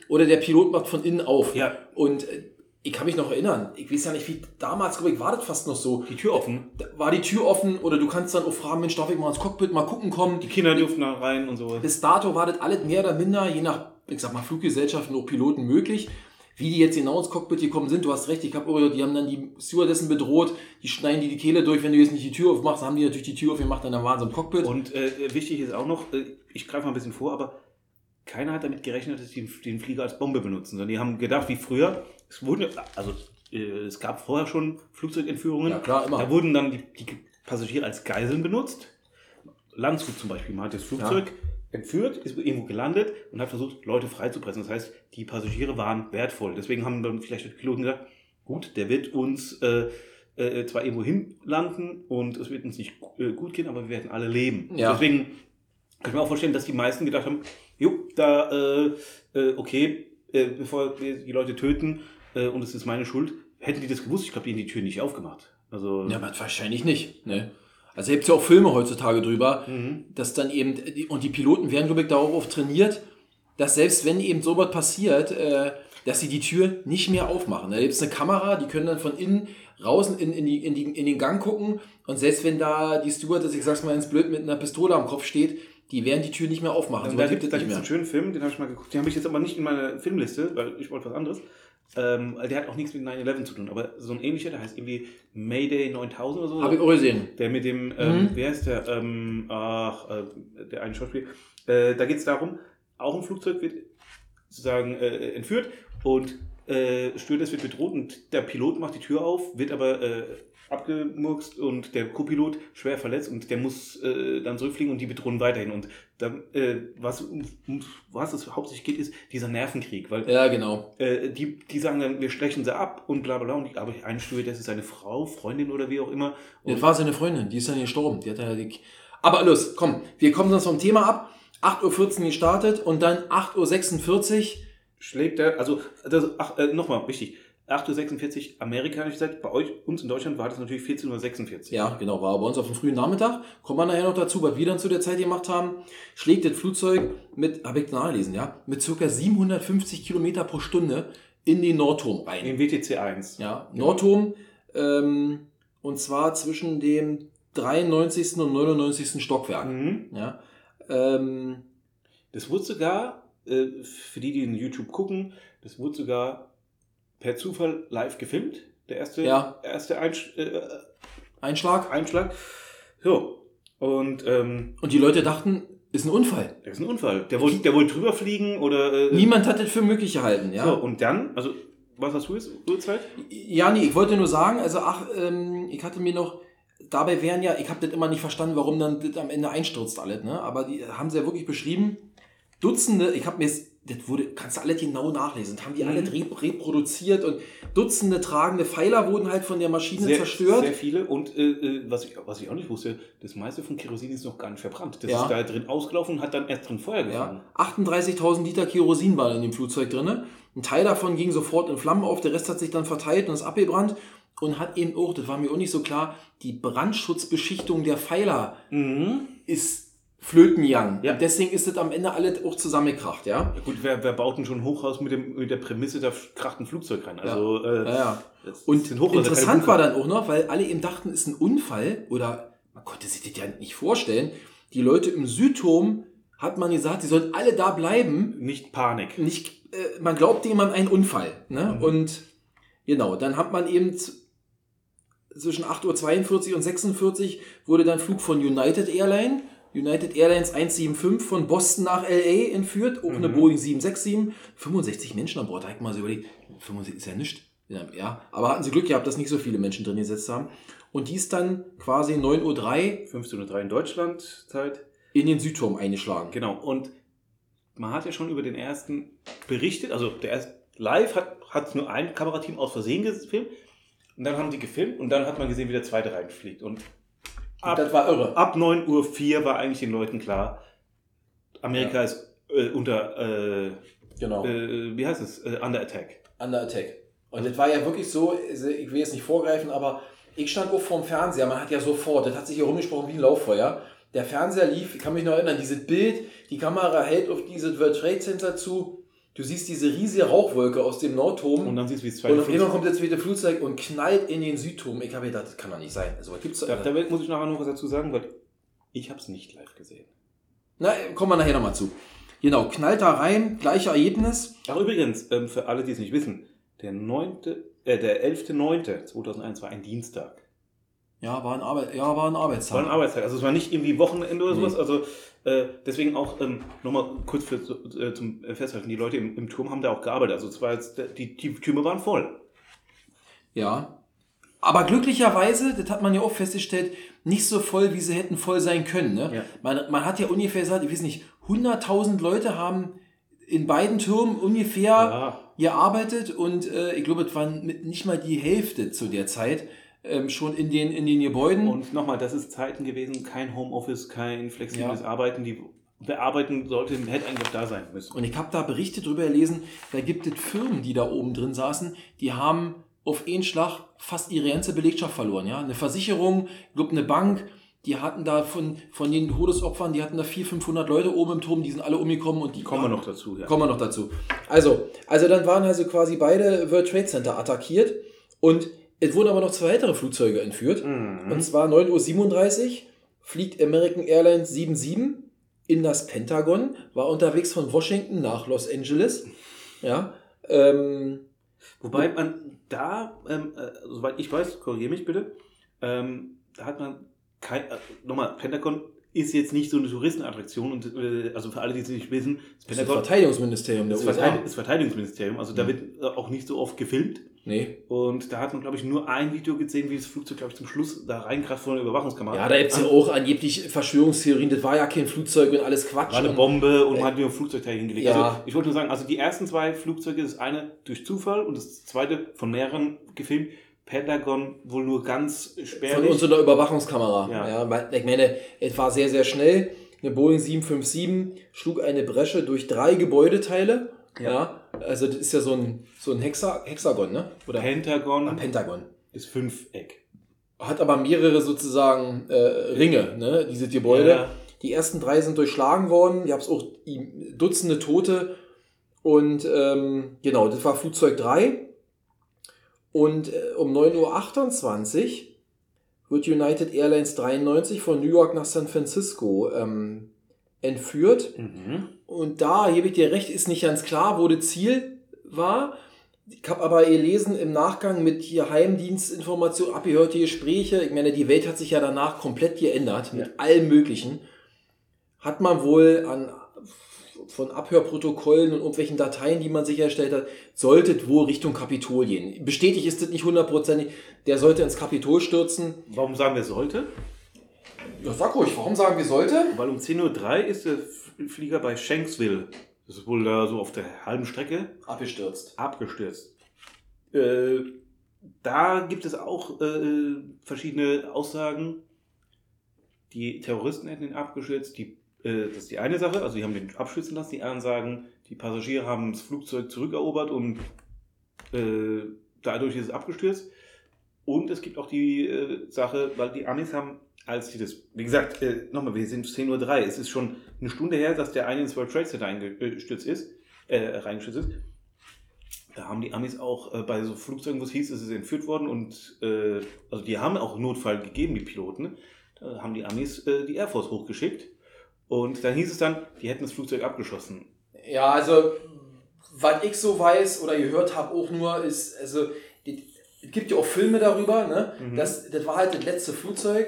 oder der Pilot macht von innen auf. Ja, Und äh, ich kann mich noch erinnern, ich weiß ja nicht, wie damals, glaube ich, war das fast noch so. die Tür offen. War die Tür offen oder du kannst dann auch fragen, Mensch, darf ich mal ins Cockpit mal gucken kommen. Die Kinder durften da rein und so. Bis dato war das alles mehr oder minder, je nach, ich sag mal, Fluggesellschaften und Piloten möglich. Wie die jetzt genau ins Cockpit gekommen sind, du hast recht, ich habe die haben dann die Stewardessen bedroht, die schneiden dir die Kehle durch, wenn du jetzt nicht die Tür aufmachst, haben die natürlich die Tür aufgemacht, dann waren sie im Cockpit. Und äh, wichtig ist auch noch, äh, ich greife mal ein bisschen vor, aber keiner hat damit gerechnet, dass die den Flieger als Bombe benutzen, sondern die haben gedacht, wie früher, es wurde, also äh, es gab vorher schon Flugzeugentführungen, ja klar, immer. da wurden dann die, die Passagiere als Geiseln benutzt. Landshut zum Beispiel, man hat das Flugzeug entführt, ist irgendwo gelandet und hat versucht, Leute freizupressen. Das heißt, die Passagiere waren wertvoll. Deswegen haben dann vielleicht die Piloten gesagt, gut, der wird uns äh, äh, zwar irgendwo hinlanden und es wird uns nicht äh, gut gehen, aber wir werden alle leben. Ja. Deswegen kann ich mir auch vorstellen, dass die meisten gedacht haben, jo, da, äh, äh, okay, äh, bevor wir die Leute töten äh, und es ist meine Schuld, hätten die das gewusst, ich glaube, die hätten die Tür nicht aufgemacht. Also, Ja, aber wahrscheinlich nicht. Ne? Also gibt es ja auch Filme heutzutage drüber, Mhm. dass dann eben, und die Piloten werden, glaube ich, darauf trainiert, dass selbst wenn eben sowas passiert, äh, dass sie die Tür nicht mehr aufmachen. Da gibt es eine Kamera, die können dann von innen raus in, in, die, in, die, in den Gang gucken und selbst wenn da die Stewardess, ich sag's mal ins Blöd, mit einer Pistole am Kopf steht, die werden die Tür nicht mehr aufmachen. Also So da gibt es einen schönen Film, den habe ich mal geguckt. Den habe ich jetzt aber nicht in meiner Filmliste, weil ich wollte was anderes. Ähm, weil der hat auch nichts mit 9-11 zu tun. Aber so ein ähnlicher, der heißt irgendwie Mayday 9000 oder so. Habe ich auch gesehen. Der mit dem, ähm, Mhm. wer ist der? Ähm, ach, äh, der eine Schauspieler. Äh, da geht es darum, auch ein Flugzeug wird sozusagen äh, entführt und äh, Stewardess wird bedroht und der Pilot macht die Tür auf, wird aber äh, abgemurkst und der Co-Pilot schwer verletzt und der muss äh, dann zurückfliegen und die bedrohen weiterhin. Und dann, äh, was, um, was es hauptsächlich geht, ist dieser Nervenkrieg, weil Ja, genau. äh, die, die sagen dann, wir stechen sie ab und bla bla bla. Und die, aber eine Stewardess ist seine Frau, Freundin oder wie auch immer. Und Das war seine Freundin, die ist dann gestorben. Die hat ja die Aber los, komm, wir kommen sonst vom Thema ab. 8.14 Uhr gestartet und dann 8.46 Uhr. schlägt er, also das, ach, äh, nochmal wichtig, 8.46 Uhr amerikanische Zeit, bei euch, uns in Deutschland war das natürlich 14.46 Uhr. Ja, genau, war bei uns auf dem frühen Nachmittag. Kommen wir nachher noch dazu, was wir dann zu der Zeit gemacht haben. Schlägt das Flugzeug mit, habe ich nachgelesen, ja, mit circa 750 Kilometer pro Stunde in den Nordturm rein. In WTC 1. Ja, Nordturm, ähm, und zwar zwischen dem 93. und 99. Stockwerk. Mhm. Ja, ähm, Das wurde sogar, äh, für die, die in YouTube gucken, das wurde sogar per Zufall live gefilmt. Der erste, Ja. erste Einsch äh, Einschlag. Einschlag. So. Und ähm, Und die Leute dachten, ist ein Unfall. das ist ein Unfall. Der wollte, der wollte drüber fliegen oder. Äh, Niemand hat das für möglich gehalten, ja. So, und dann, also, was hast du jetzt? Uhrzeit? Ja, nee, ich wollte nur sagen, also ach, ähm, ich hatte mir noch, dabei wären ja, ich habe das immer nicht verstanden, warum dann das am Ende einstürzt alles, ne? Aber die haben sie ja wirklich beschrieben, Dutzende, ich habe mir jetzt das wurde, kannst du alles genau nachlesen. Das haben die Mhm. alle rep reproduziert und Dutzende tragende Pfeiler wurden halt von der Maschine Sehr, zerstört. sehr viele. Und äh, äh, was, ich, was ich auch nicht wusste, das meiste von Kerosin ist noch gar nicht verbrannt. Das Ja. ist da drin ausgelaufen und hat dann erst drin Feuer gefangen. Ja, 38.000 Liter Kerosin waren in dem Flugzeug drin. Ein Teil davon ging sofort in Flammen auf, der Rest hat sich dann verteilt und ist abgebrannt und hat eben auch, das war mir auch nicht so klar, die Brandschutzbeschichtung der Pfeiler Mhm. ist flöten gegangen. Ja. Und deswegen ist das am Ende alles auch zusammengekracht, ja. Ja, gut, wer, wer baut denn schon ein Hochhaus mit, dem, mit der Prämisse, da kracht ein Flugzeug rein? Also, äh, Ja, ja. Und interessant war dann auch noch, weil alle eben dachten, es ist ein Unfall oder man konnte sich das ja nicht vorstellen. Die Leute im Südturm hat man gesagt, sie sollen alle da bleiben. Nicht Panik. Nicht, äh, man glaubt jemand einen Unfall. Ne? Mhm. Und genau, dann hat man eben zwischen 8.42 Uhr und 46 wurde dann Flug von United Airlines, United Airlines 175 von Boston nach LA entführt, auch eine Mhm. Boeing 767, 65 Menschen an Bord, da hab ich mal so überlegt, 65 ist ja nichts. Ja, aber hatten sie Glück gehabt, dass nicht so viele Menschen drin gesetzt haben. Und die ist dann quasi 9.03 Uhr 15.03 in Deutschland Zeit. in den Südturm eingeschlagen. Genau. Und man hat ja schon über den ersten berichtet. Also der erste live hat, hat nur ein Kamerateam aus Versehen gefilmt. Und dann haben die gefilmt und dann hat man gesehen, wie der zweite reinfliegt. Und ab, das war irre. ab 9.04 Uhr war eigentlich den Leuten klar, Amerika ist äh, unter, äh, Genau. äh, wie heißt es, äh, under attack. Under Attack. Und das war ja wirklich so, also ich will jetzt nicht vorgreifen, aber ich stand auch vorm Fernseher, man hat ja sofort, das hat sich hier rumgesprochen wie ein Lauffeuer. Der Fernseher lief, ich kann mich noch erinnern, dieses Bild, die Kamera hält auf dieses World Trade Center zu, du siehst diese riesige Rauchwolke aus dem Nordturm Und und, dann siehst du, wie es zweite auf einmal kommt das zweite Flugzeug und knallt in den Südturm. Ich habe gedacht, das kann doch nicht sein. Also, was gibt's Da, da? da muss ich nachher noch was dazu sagen, weil ich habe es nicht live gesehen. Na, kommen wir nachher nochmal zu. Genau, knallt da rein, gleiche Ergebnis. Ach übrigens, ähm, für alle, die es nicht wissen, der 9., äh, der 11.09.2001 war ein Dienstag. Ja, war ein, Arbeit, ja, war ein Arbeitstag. War ein Arbeitstag. Also es war nicht irgendwie Wochenende oder Nee. sowas. Also äh, deswegen auch ähm, nochmal kurz für, äh, zum äh, Festhalten. Die Leute im, im Turm haben da auch gearbeitet. Also es war jetzt, die, die Türme waren voll. Ja. Aber glücklicherweise, das hat man ja auch festgestellt, nicht so voll, wie sie hätten voll sein können. Ne? Ja. Man, man hat ja ungefähr gesagt, ich weiß nicht, 100.000 Leute haben in beiden Türmen ungefähr gearbeitet und äh, ich glaube, es waren nicht mal die Hälfte zu der Zeit ähm, schon in den, in den Gebäuden. Und nochmal, das ist Zeiten gewesen, kein Homeoffice, kein flexibles Arbeiten. Die bearbeiten sollte, hätte eigentlich da sein müssen. Und ich habe da Berichte drüber gelesen, da gibt es Firmen, die da oben drin saßen, die haben auf einen Schlag fast ihre ganze Belegschaft verloren. Ja? Eine Versicherung, ich glaube eine Bank, die hatten da von, von den Todesopfern, die hatten da 400, 500 Leute oben im Turm, die sind alle umgekommen und die Kommen wir noch dazu. Ja. Kommen wir noch dazu. Also, also dann waren also quasi beide World Trade Center attackiert und es wurden aber noch zwei weitere Flugzeuge entführt. Mhm. Und zwar 9.37 Uhr fliegt American Airlines 77 in das Pentagon, war unterwegs von Washington nach Los Angeles. Ja, ähm, Wobei man da, ähm, äh, soweit ich weiß, korrigiere mich bitte, ähm, da hat man kein, äh, nochmal, Pentagon ist jetzt nicht so eine Touristenattraktion und äh, also für alle, die es nicht wissen, das das ist das Pentagon Verteidigungsministerium der das, USA. Das Verteidigungsministerium, also da Mhm. wird äh, auch nicht so oft gefilmt Nee. und da hat man, glaube ich, nur ein Video gesehen, wie das Flugzeug, glaube ich, zum Schluss da reinkraft von der Überwachungskamera. Ja, da gibt es ja auch angeblich Verschwörungstheorien, das war ja kein Flugzeug und alles Quatsch. War eine Bombe und man hat nur ein Flugzeugteil hingelegt. Ja. Also ich wollte nur sagen, also die ersten zwei Flugzeuge, das eine durch Zufall und das zweite von mehreren gefilmt. Pentagon wohl nur ganz Von spärlich. unserer Überwachungskamera. Ja. Ja. ich meine, es war sehr, sehr schnell. Eine Boeing 757 schlug eine Bresche durch drei Gebäudeteile. Ja. Also das ist ja so ein, so ein Hexa, Hexagon, ne? Oder Pentagon Ah, Pentagon. ist Fünfeck. Hat aber mehrere sozusagen äh, Ringe, ne? Diese Gebäude. Ja. Die ersten drei sind durchschlagen worden. Ihr habt auch Dutzende Tote. Und ähm, genau, das war Flugzeug 3. Und äh, um 9.28 Uhr wird United Airlines 93 von New York nach San Francisco ähm, entführt. Mhm. Und da, gebe ich dir recht, ist nicht ganz klar, wo das Ziel war. Ich habe aber gelesen im Nachgang mit hier abgehörte Gespräche. Ich meine, die Welt hat sich ja danach komplett geändert mit Ja. allem Möglichen. Hat man wohl an von Abhörprotokollen und irgendwelchen Dateien, die man sichergestellt hat, sollte es wohl Richtung Kapitol gehen. Bestätigt ist das nicht hundertprozentig. Der sollte ins Kapitol stürzen. Warum sagen wir sollte? Ja, sag ruhig, warum sagen wir sollte? Weil um 10.03 Uhr ist F- Flieger bei Shanksville. Das ist wohl da so auf der halben Strecke Abgestürzt. abgestürzt. Äh, da gibt es auch äh, verschiedene Aussagen. Die Terroristen hätten ihn abgestürzt. Die, äh, das ist die eine Sache, also die haben den abstürzen lassen. Die anderen sagen, die Passagiere haben das Flugzeug zurückerobert und äh, dadurch ist es abgestürzt. Und es gibt auch die äh, Sache, weil die Amis haben, als sie das, wie gesagt, äh, nochmal, wir sind 10.03 Uhr, es ist schon eine Stunde her, dass der eine ins World Trade Center eingestürzt ist, äh, reingestürzt ist. Da haben die Amis auch äh, bei so Flugzeugen, wo es hieß, es ist entführt worden und äh, also die haben auch Notfall gegeben, die Piloten. Da haben die Amis äh, die Air Force hochgeschickt und dann hieß es dann, die hätten das Flugzeug abgeschossen. Ja, also, was ich so weiß oder gehört habe auch nur, ist, also, gibt ja auch Filme darüber, ne? Mhm. Das, das war halt das letzte Flugzeug.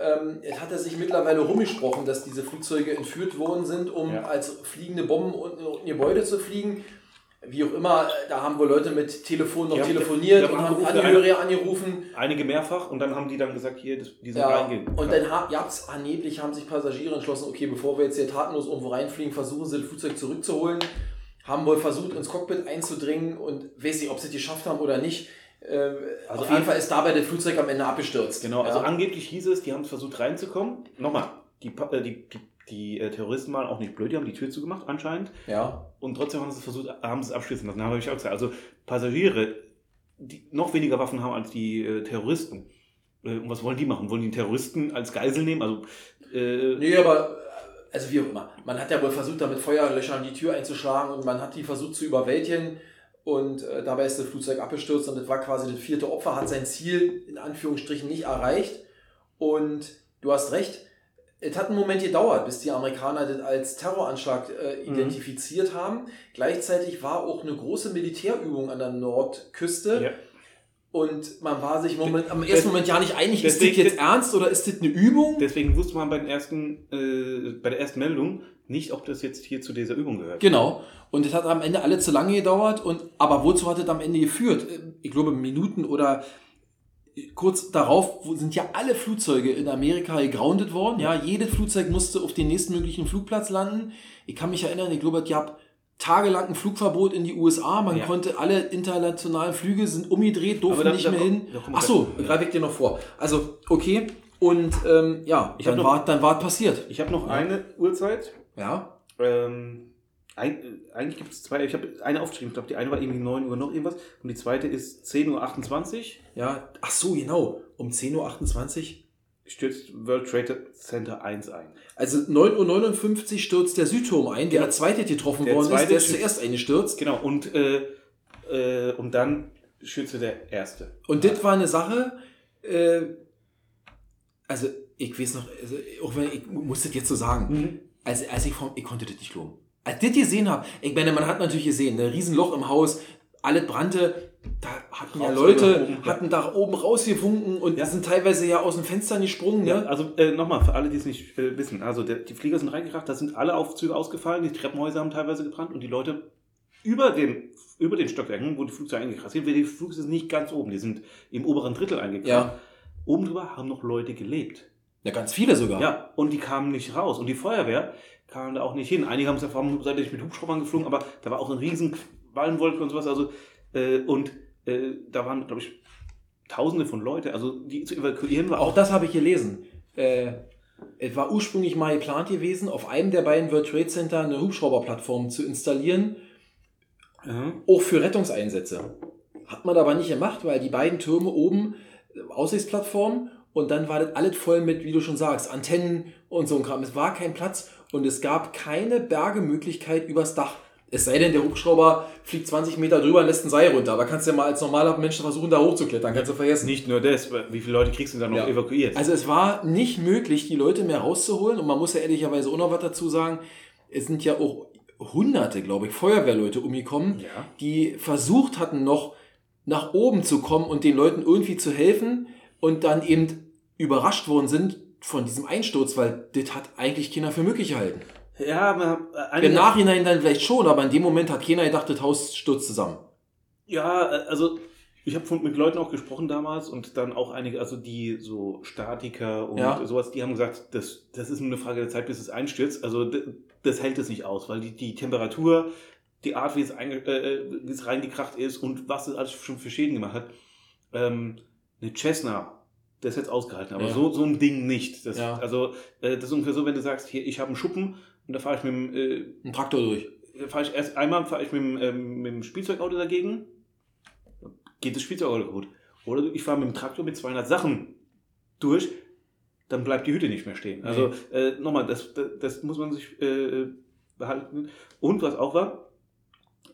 Ähm, es hat er sich mittlerweile rumgesprochen, dass diese Flugzeuge entführt worden sind, um Ja. als fliegende Bomben unten in Gebäude zu fliegen. Wie auch immer, da haben wohl Leute mit Telefon noch haben- telefoniert und haben Angehörige angerufen. Einige mehrfach und dann haben die dann gesagt, hier, die sind Ja, reingehen. und dann ha- gab's angeblich haben sich Passagiere entschlossen, okay, bevor wir jetzt hier tatenlos irgendwo reinfliegen, versuchen sie das Flugzeug zurückzuholen. Haben wohl versucht, ins Cockpit einzudringen und weiß nicht, ob sie es geschafft haben oder nicht. Ähm, Also auf jeden Fall ist dabei das Flugzeug am Ende abgestürzt. Genau, also ja. angeblich hieß es, die haben versucht reinzukommen. Nochmal, die, äh, die, die, die äh, Terroristen waren auch nicht blöd, die haben die Tür zugemacht anscheinend. ja. Und trotzdem haben sie es versucht, haben sie es abschließen lassen. Habe ich auch gesagt, also Passagiere, die noch weniger Waffen haben als die äh, Terroristen. Und was wollen die machen? Wollen die Terroristen als Geisel nehmen? Also, äh, Nee, aber also wie auch immer. Man hat ja wohl versucht, da mit Feuerlöchern die Tür einzuschlagen und man hat die versucht zu überwältigen. Und äh, dabei ist das Flugzeug abgestürzt und das war quasi das vierte Opfer, hat sein Ziel in Anführungsstrichen nicht erreicht. Und du hast recht, es hat einen Moment gedauert, bis die Amerikaner das als Terroranschlag äh, Mhm. identifiziert haben. Gleichzeitig war auch eine große Militärübung an der Nordküste. ja. Und man war sich moment, am ersten Moment ja nicht einig, ist das jetzt ernst oder ist das eine Übung? deswegen wusste man bei, den ersten, äh, bei der ersten Meldung nicht, ob das jetzt hier zu dieser Übung gehört. Genau. Und es hat am Ende alle zu lange gedauert. Und, aber wozu hat es am Ende geführt? Ich glaube, Minuten oder kurz darauf sind ja alle Flugzeuge in Amerika gegroundet worden. Ja, jedes Flugzeug musste auf den nächstmöglichen Flugplatz landen. Ich kann mich erinnern, ich glaube, es gab tagelang ein Flugverbot in die USA. Man Ja. konnte alle internationalen Flüge sind umgedreht, durften Aber da- nicht mehr hin. Ach so, greife ich dir noch vor. Also, okay. Und ähm, ja, Ich dann noch- war, dann war es passiert. Ich habe noch eine Uhrzeit. Ja. Ähm, ein, äh, eigentlich gibt es zwei. Ich habe eine aufgeschrieben. Ich glaube, die eine war irgendwie 9 Uhr noch irgendwas. Und die zweite ist 10.28 Uhr. Ja, ach so, genau. Um 10.28 Uhr. Stürzt World Trade Center 1 ein. Also 9.59 Uhr stürzt der Südturm ein, der als zweite getroffen Der worden ist, zweite der ist stürzt- zuerst eingestürzt. Genau, und, äh, äh, und dann stürzte der erste. Und das war eine Sache, äh, also ich weiß noch, also, auch wenn ich muss das jetzt so sagen, Mhm. Als, als ich ich konnte das nicht glauben. Als ich das gesehen habe, ich meine, man hat natürlich gesehen, ein Riesenloch im Haus, alles brannte, da hatten ja Leute, oben, hatten da oben rausgewunken und Ja. sind teilweise ja aus dem Fenster gesprungen, Ja, ne? also äh, nochmal, für alle, die es nicht äh, wissen. Also der, die Flieger sind reingekracht, da sind alle Aufzüge ausgefallen, die Treppenhäuser haben teilweise gebrannt und die Leute über den, über den Stockwerken, wo die Flugzeuge eingekracht sind, weil die Flugzeuge sind nicht ganz oben, die sind im oberen Drittel eingekracht. Ja. Oben drüber haben noch Leute gelebt. Ja, ganz viele sogar. Ja, und die kamen nicht raus. Und die Feuerwehr kam da auch nicht hin. Einige haben es seid ihr mit Hubschraubern geflogen, aber da war auch eine riesen Wallenwolke und sowas. Also, äh, und äh, da waren, glaube ich, tausende von Leute. Also, die zu evakuieren war Auch das habe ich gelesen. Äh, es war ursprünglich mal geplant gewesen, auf einem der beiden World Trade Center eine Hubschrauberplattform zu installieren, Mhm. auch für Rettungseinsätze. Hat man aber nicht gemacht, weil die beiden Türme oben äh, Aussichtsplattform und dann war das alles voll mit, wie du schon sagst, Antennen und so ein Kram. Es war kein Platz und es gab keine Bergemöglichkeit übers Dach. Es sei denn, der Hubschrauber fliegt 20 Meter drüber und lässt ein Seil runter. Aber kannst du ja mal als normaler Mensch versuchen, da hochzuklettern. Kannst du vergessen. Nicht nur das, wie viele Leute kriegst du dann noch Ja. evakuiert? Also es war nicht möglich, die Leute mehr rauszuholen. Und man muss ja ehrlicherweise auch noch was dazu sagen. Es sind ja auch hunderte, glaube ich, Feuerwehrleute umgekommen, Ja. die versucht hatten, noch nach oben zu kommen und den Leuten irgendwie zu helfen und dann eben überrascht worden sind von diesem Einsturz, weil das hat eigentlich keiner für möglich gehalten. ja, man, äh, Im Nachhinein dann vielleicht schon, aber in dem Moment hat keiner gedacht, das Haus stürzt zusammen. ja, äh, also Ich habe mit Leuten auch gesprochen damals und dann auch einige, also die so Statiker und Ja. sowas, die haben gesagt, das, das ist nur eine Frage der Zeit, bis es einstürzt. Also d- das hält es nicht aus, weil die, die Temperatur, die Art, wie es, einge, äh, wie es reingekracht ist und was es alles schon für Schäden gemacht hat. Ähm, eine Cessna, das hätte ausgehalten, aber Ja. so, so ein Ding nicht. Das, Ja. Also äh, das ist ungefähr so, wenn du sagst, hier, ich habe einen Schuppen und da fahre ich mit dem äh, Ein Traktor durch. fahre ich erst einmal fahre ich mit, dem, ähm, mit dem Spielzeugauto dagegen, geht das Spielzeugauto kaputt. Oder ich fahre mit dem Traktor mit 200 Sachen durch, dann bleibt die Hütte nicht mehr stehen. Also äh, nochmal, das, das, das muss man sich äh, behalten. Und was auch war,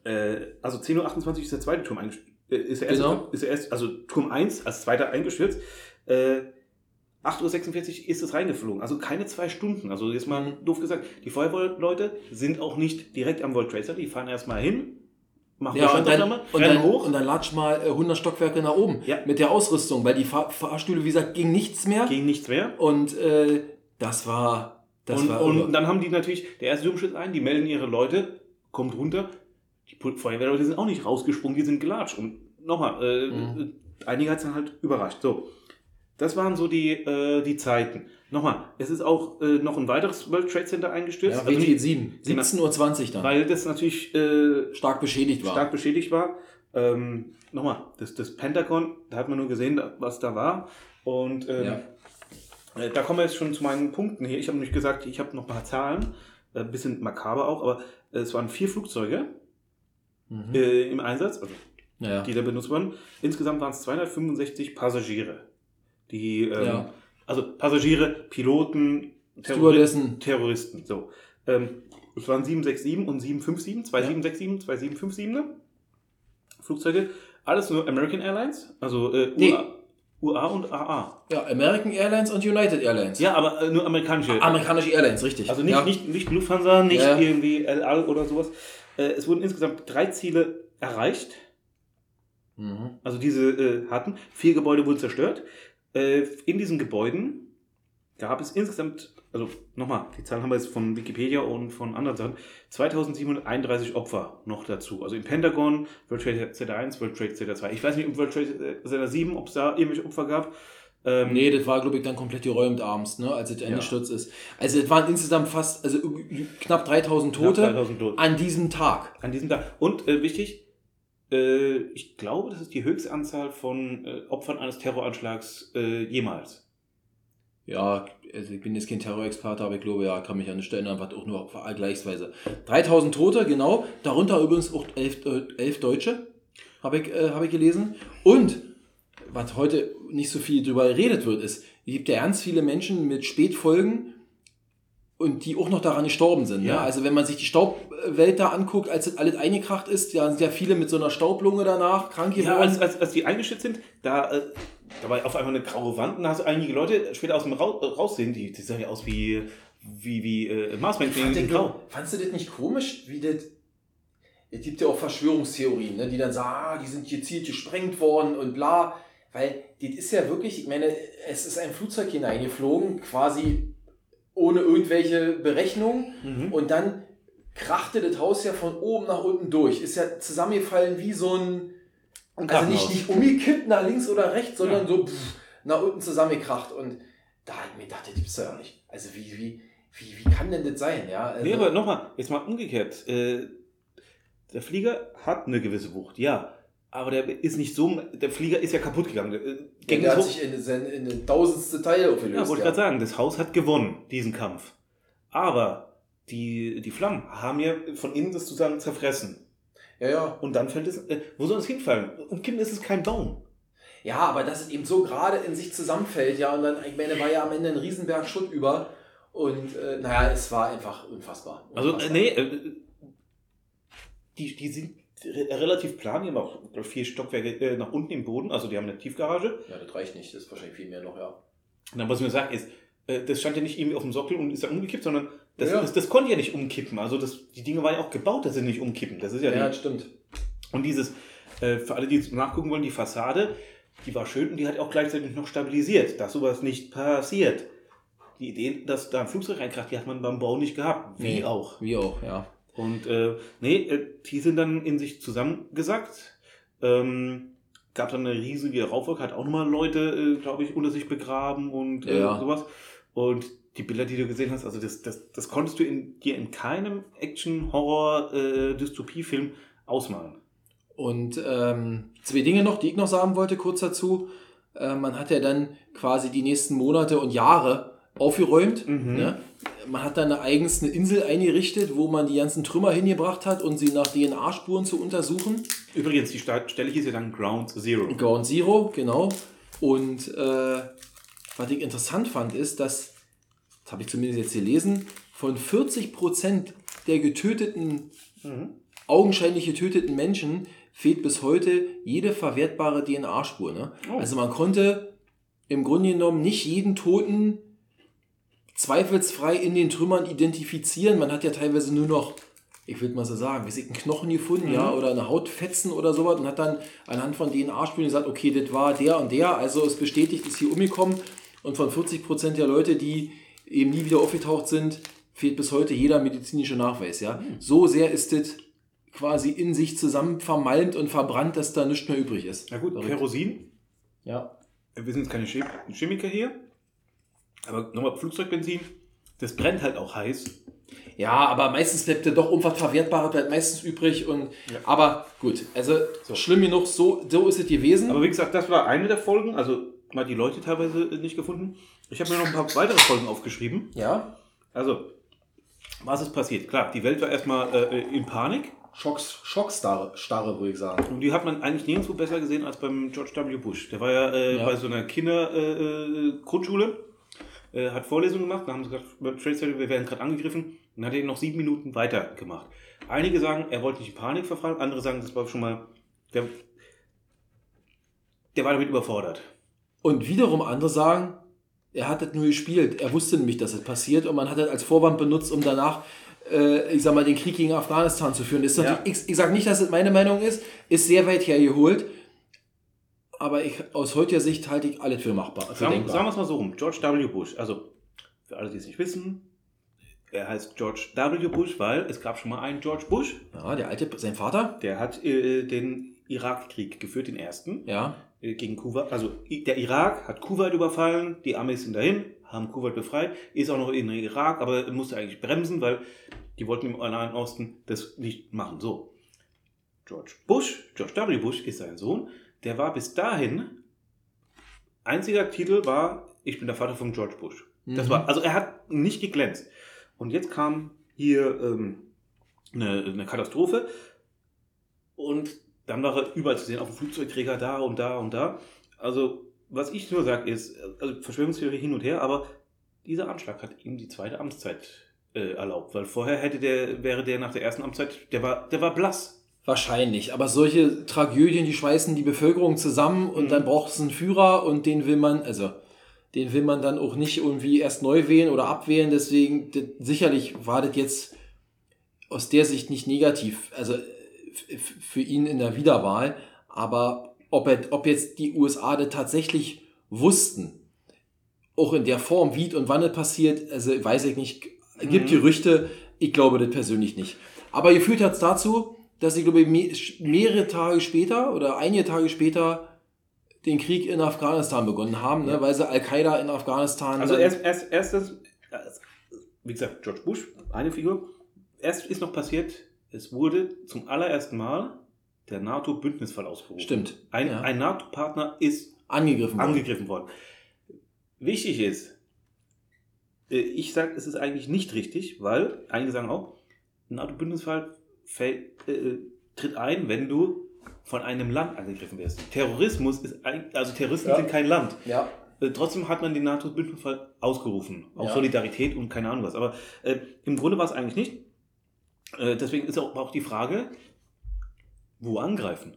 äh, also 10.28 Uhr ist der zweite Turm eingestürzt. Äh, ist der erste, Genau. ist der erste, also Turm 1 als zweiter eingestürzt. Äh, 8.46 Uhr ist es reingeflogen. Also keine zwei Stunden. Also jetzt mal Mhm. doof gesagt, die Feuerwehrleute sind auch nicht direkt am World Trade Center. Die fahren erstmal hin, machen Ja, und dann, und, rennen dann, hoch. und dann latsch mal äh, 100 Stockwerke nach oben Ja. mit der Ausrüstung, weil die Fahr Fahrstühle, wie gesagt, ging nichts mehr. ging nichts mehr. Und äh, das war. Das und, war und irre. dann haben die natürlich, der erste Turmschritt ein, die melden ihre Leute, kommt runter. Die Feuerwehrleute sind auch nicht rausgesprungen, die sind gelatscht. Und nochmal, äh, Mhm. einige hat es dann halt überrascht. So, das waren so die, äh, die Zeiten. Nochmal, es ist auch äh, noch ein weiteres World Trade Center eingestürzt. ja, also nicht, 7. Genau. 17.20 Uhr dann. weil das natürlich äh, stark beschädigt war. stark beschädigt war. Ähm, nochmal, das, das Pentagon, da hat man nur gesehen, was da war. Und ähm, Ja. äh, da kommen wir jetzt schon zu meinen Punkten hier. Ich habe nämlich gesagt, ich habe noch ein paar Zahlen, äh, ein bisschen makaber auch, aber äh, es waren vier Flugzeuge Mhm. äh, im Einsatz, also ja. die da benutzt wurden. Insgesamt waren es 265 Passagiere. Die, ähm, Ja. also Passagiere, Piloten, Terroristen. Terroristen. So. Ähm, es waren 767 und 757, zwei 767, zwei 757 Flugzeuge. Alles nur American Airlines, also äh, Nee. UA, UA und AA. Ja, American Airlines und United Airlines. Ja, aber äh, nur amerikanische. Amerikanische Airlines, richtig. Also nicht, ja. nicht, nicht Lufthansa, nicht Ja. irgendwie El Al oder sowas. Äh, es wurden insgesamt drei Ziele erreicht. Mhm. Also diese äh, hatten. Vier Gebäude wurden zerstört. Äh, in diesen Gebäuden gab es insgesamt, also nochmal, die Zahlen haben wir jetzt von Wikipedia und von anderen Sachen, 2731 Opfer noch dazu. Also im Pentagon, World Trade Center 1, World Trade Center 2. Ich weiß nicht, im World Trade Center 7, ob es da irgendwelche Opfer gab. Ähm, Nee, das war, glaube ich, dann komplett geräumt abends, ne, als es eingestürzt ist. Also es waren insgesamt fast, also knapp 3000 knapp Tote 3000 Tote. an diesem Tag. An diesem Tag. Und äh, wichtig, äh, ich glaube, das ist die höchste Anzahl von äh, Opfern eines Terroranschlags äh, jemals. Ja, also ich bin jetzt kein Terrorexperte, aber ich glaube, ja, kann mich an nicht erinnern, was auch nur vergleichsweise. 3000 Tote, genau. Darunter übrigens auch elf, äh, elf Deutsche, habe ich, äh, hab ich gelesen. Und, was heute nicht so viel drüber geredet wird, ist, es gibt ja ganz viele Menschen mit Spätfolgen und die auch noch daran gestorben sind. Ja. Ja. Also wenn man sich die Staubwelt da anguckt, als das alles eingekracht ist, da sind ja viele mit so einer Staublunge danach krank geworden. Ja, als, als, als die eingeschützt sind, da, äh, da war auf einmal eine graue Wand und da hast du einige Leute später aus dem Ra äh, raussehen, die, die sahen ja aus wie, wie, wie äh, Marsmenschen in, Grau. fandst du das nicht komisch, wie das. Es gibt ja auch Verschwörungstheorien, ne, die dann sagen, ah, die sind gezielt gesprengt worden und bla. Weil das ist ja wirklich, ich meine, es ist ein Flugzeug hineingeflogen, quasi ohne irgendwelche Berechnung. Mhm. Und dann krachte das Haus ja von oben nach unten durch. Ist ja zusammengefallen wie so ein. Ein Also nicht, nicht umgekippt nach links oder rechts, sondern Ja. so pff, nach unten zusammengekracht. Und da ich mir gedacht, das gibt's ja nicht. Also wie, wie, wie, wie kann denn das sein? Ja, also, Nee, aber nochmal, jetzt mal umgekehrt. Äh, der Flieger hat eine gewisse Wucht, ja. Aber der ist nicht so, der Flieger ist ja kaputt gegangen. Der, äh, gegen der das hat sich in, in, in ein tausendste Teil aufgelöst. Ja, wollte ich gerade sagen, das Haus hat gewonnen, diesen Kampf. Aber die, die Flammen haben ja von innen das zusammen zerfressen. ja, ja. Und dann fällt es, äh, wo soll es hinfallen? Umkippen ist es kein Baum. Ja, aber dass es eben so gerade in sich zusammenfällt, ja, und dann, ich meine, war ja am Ende ein Riesenberg Schutt über. Und äh, naja, es war einfach unfassbar. Also, äh, Unfassbar. nee, äh, die, die sind relativ plan, die haben auch vier Stockwerke äh, nach unten im Boden, also die haben eine Tiefgarage. Ja, das reicht nicht, das ist wahrscheinlich viel mehr noch, ja. Und dann, was ich mir sage, ist, äh, das stand ja nicht irgendwie auf dem Sockel und ist dann umgekippt, sondern das, Ja. das, das konnte ja nicht umkippen. Also das, die Dinge waren ja auch gebaut, dass sie nicht umkippen. Das ist ja, Ja, das stimmt. Und dieses, äh, für alle, die jetzt nachgucken wollen, die Fassade, die war schön und die hat auch gleichzeitig noch stabilisiert, dass sowas nicht passiert. Die Idee, dass da ein Flugzeug reinkracht, die hat man beim Bau nicht gehabt. Wie Nee. auch. Wie auch, ja. Und äh, nee, äh, die sind dann in sich zusammengesackt. Ähm, gab dann eine riesige Rauchwolke, hat auch nochmal Leute, äh, glaube ich, unter sich begraben und äh, Ja. sowas. Und die Bilder, die du gesehen hast, also das, das, das konntest du in, dir in keinem Action-Horror-Dystopie-Film ausmalen. Und ähm, zwei Dinge noch, die ich noch sagen wollte, kurz dazu. Äh, man hat ja dann quasi die nächsten Monate und Jahre aufgeräumt. Mhm. Ne? Man hat dann eine eigens eine Insel eingerichtet, wo man die ganzen Trümmer hingebracht hat, um sie nach DNA-Spuren zu untersuchen. Übrigens, die Stelle hieß ja dann Ground Zero. Ground Zero, genau. Und äh, was ich interessant fand, ist, dass, das habe ich zumindest jetzt gelesen, von 40% der getöteten, augenscheinlich getöteten Menschen fehlt bis heute jede verwertbare DNA-Spur. Ne? Oh. Also man konnte im Grunde genommen nicht jeden Toten zweifelsfrei in den Trümmern identifizieren. Man hat ja teilweise nur noch, ich würde mal so sagen, ich, einen Knochen gefunden, ja, oder eine Hautfetzen oder sowas und hat dann anhand von DNA-Spuren gesagt, okay, das war der und der, also es bestätigt, ist hier umgekommen. Und von 40% der Leute, die eben nie wieder aufgetaucht sind, fehlt bis heute jeder medizinische Nachweis, ja. So sehr ist das quasi in sich zusammen vermalmt und verbrannt, dass da nichts mehr übrig ist. Na gut. Kerosin. Ja. Wir sind jetzt keine Chem Chemiker hier. Aber nochmal Flugzeugbenzin. Das brennt halt auch heiß. Ja, aber meistens bleibt ja doch Verwertbares, bleibt meistens übrig. Und, Aber gut, also schlimm genug, so, so ist es gewesen. Aber wie gesagt, das war eine der Folgen. Also mal die Leute teilweise nicht gefunden. Ich habe mir noch ein paar weitere Folgen aufgeschrieben. ja, Also, was ist passiert? Klar, die Welt war erstmal äh, in Panik. Schocks, Schockstarre, starre, würde ich sagen. Und die hat man eigentlich nirgendwo besser gesehen als beim George W. Bush. Der war ja, äh, Ja. bei so einer Kindergrundschule, äh, Grundschule, äh, hat Vorlesungen gemacht, dann haben sie gesagt, Trade Center, wir werden gerade angegriffen. Und dann hat er noch sieben Minuten weitergemacht. Einige sagen, er wollte nicht in Panik verfallen, andere sagen, das war schon mal, der, der war damit überfordert. Und wiederum andere sagen, er hat das nur gespielt. Er wusste nämlich, dass es passiert und man hat das als Vorwand benutzt, um danach, äh, ich sag mal, den Krieg gegen Afghanistan zu führen. Ist Ja. ich, ich sage nicht, dass es meine Meinung ist, ist sehr weit hergeholt. Aber ich, aus heutiger Sicht halte ich alles für machbar. Für Sagen, sagen wir es mal so rum, George W. Bush, also für alle, die es nicht wissen, er heißt George W. Bush, weil es gab schon mal einen George Bush, ja, der alte, sein Vater, der hat äh, den Irakkrieg geführt, den ersten. ja, äh, gegen Kuwait. Also der Irak hat Kuwait überfallen, die Amis sind dahin, haben Kuwait befreit, ist auch noch in den Irak, aber musste eigentlich bremsen, weil die wollten im Nahen Osten das nicht machen. So. George Bush, George W. Bush ist sein Sohn, der war bis dahin, einziger Titel war, ich bin der Vater von George Bush. Das Mhm. war, also er hat nicht geglänzt. Und jetzt kam hier ähm, eine, eine Katastrophe und dann war er überall zu sehen, auf dem Flugzeugträger da und da und da. Also, was ich nur sage, ist, also Verschwörungstheorie hin und her, aber dieser Anschlag hat ihm die zweite Amtszeit äh, erlaubt, weil vorher hätte der, wäre der nach der ersten Amtszeit, der war, der war blass. Wahrscheinlich, aber solche Tragödien, die schweißen die Bevölkerung zusammen und Mhm. dann braucht es einen Führer und den will man, also den will man dann auch nicht irgendwie erst neu wählen oder abwählen. Deswegen, das, sicherlich war das jetzt aus der Sicht nicht negativ, also für ihn in der Wiederwahl, aber ob, er, ob jetzt die USA das tatsächlich wussten, auch in der Form, wie und wann es passiert, also weiß ich nicht, gibt Mhm. Gerüchte, ich glaube das persönlich nicht. Aber geführt hat es dazu, dass sie, glaube ich, me mehrere Tage später oder einige Tage später den Krieg in Afghanistan begonnen haben, ne, weil sie Al-Qaida in Afghanistan. Also erst, erst, erstes, wie gesagt, George Bush, eine Figur. Erst ist noch passiert, es wurde zum allerersten Mal der NATO-Bündnisfall ausgerufen. Stimmt. Ein, ja. ein NATO-Partner ist angegriffen worden. angegriffen worden. Wichtig ist, äh, ich sage, es ist eigentlich nicht richtig, weil einige sagen auch, NATO-Bündnisfall fällt, äh, tritt ein, wenn du von einem Land angegriffen wirst. Terrorismus ist ein, also Terroristen Ja. sind kein Land. Ja. Äh, Trotzdem hat man den NATO-Bündnisfall ausgerufen. Auch Ja. Solidarität und keine Ahnung was. Aber äh, im Grunde war es eigentlich nicht. Äh, deswegen ist auch, auch die Frage, wo angreifen?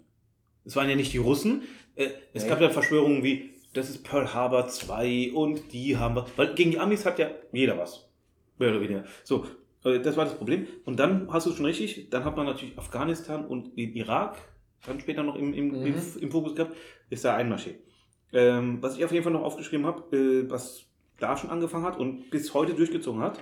Es waren ja nicht die Russen. Äh, es Nee. gab ja Verschwörungen wie, das ist Pearl Harbor 2 und die haben wir. Weil gegen die Amis hat ja jeder was. Mehr oder weniger. So, äh, das war das Problem. Und dann hast du es schon richtig, dann hat man natürlich Afghanistan und den Irak dann später noch im, im, Mhm. im, im Fokus gehabt, ist da einmarschiert. Ähm, was ich auf jeden Fall noch aufgeschrieben habe, äh, was da schon angefangen hat und bis heute durchgezogen hat,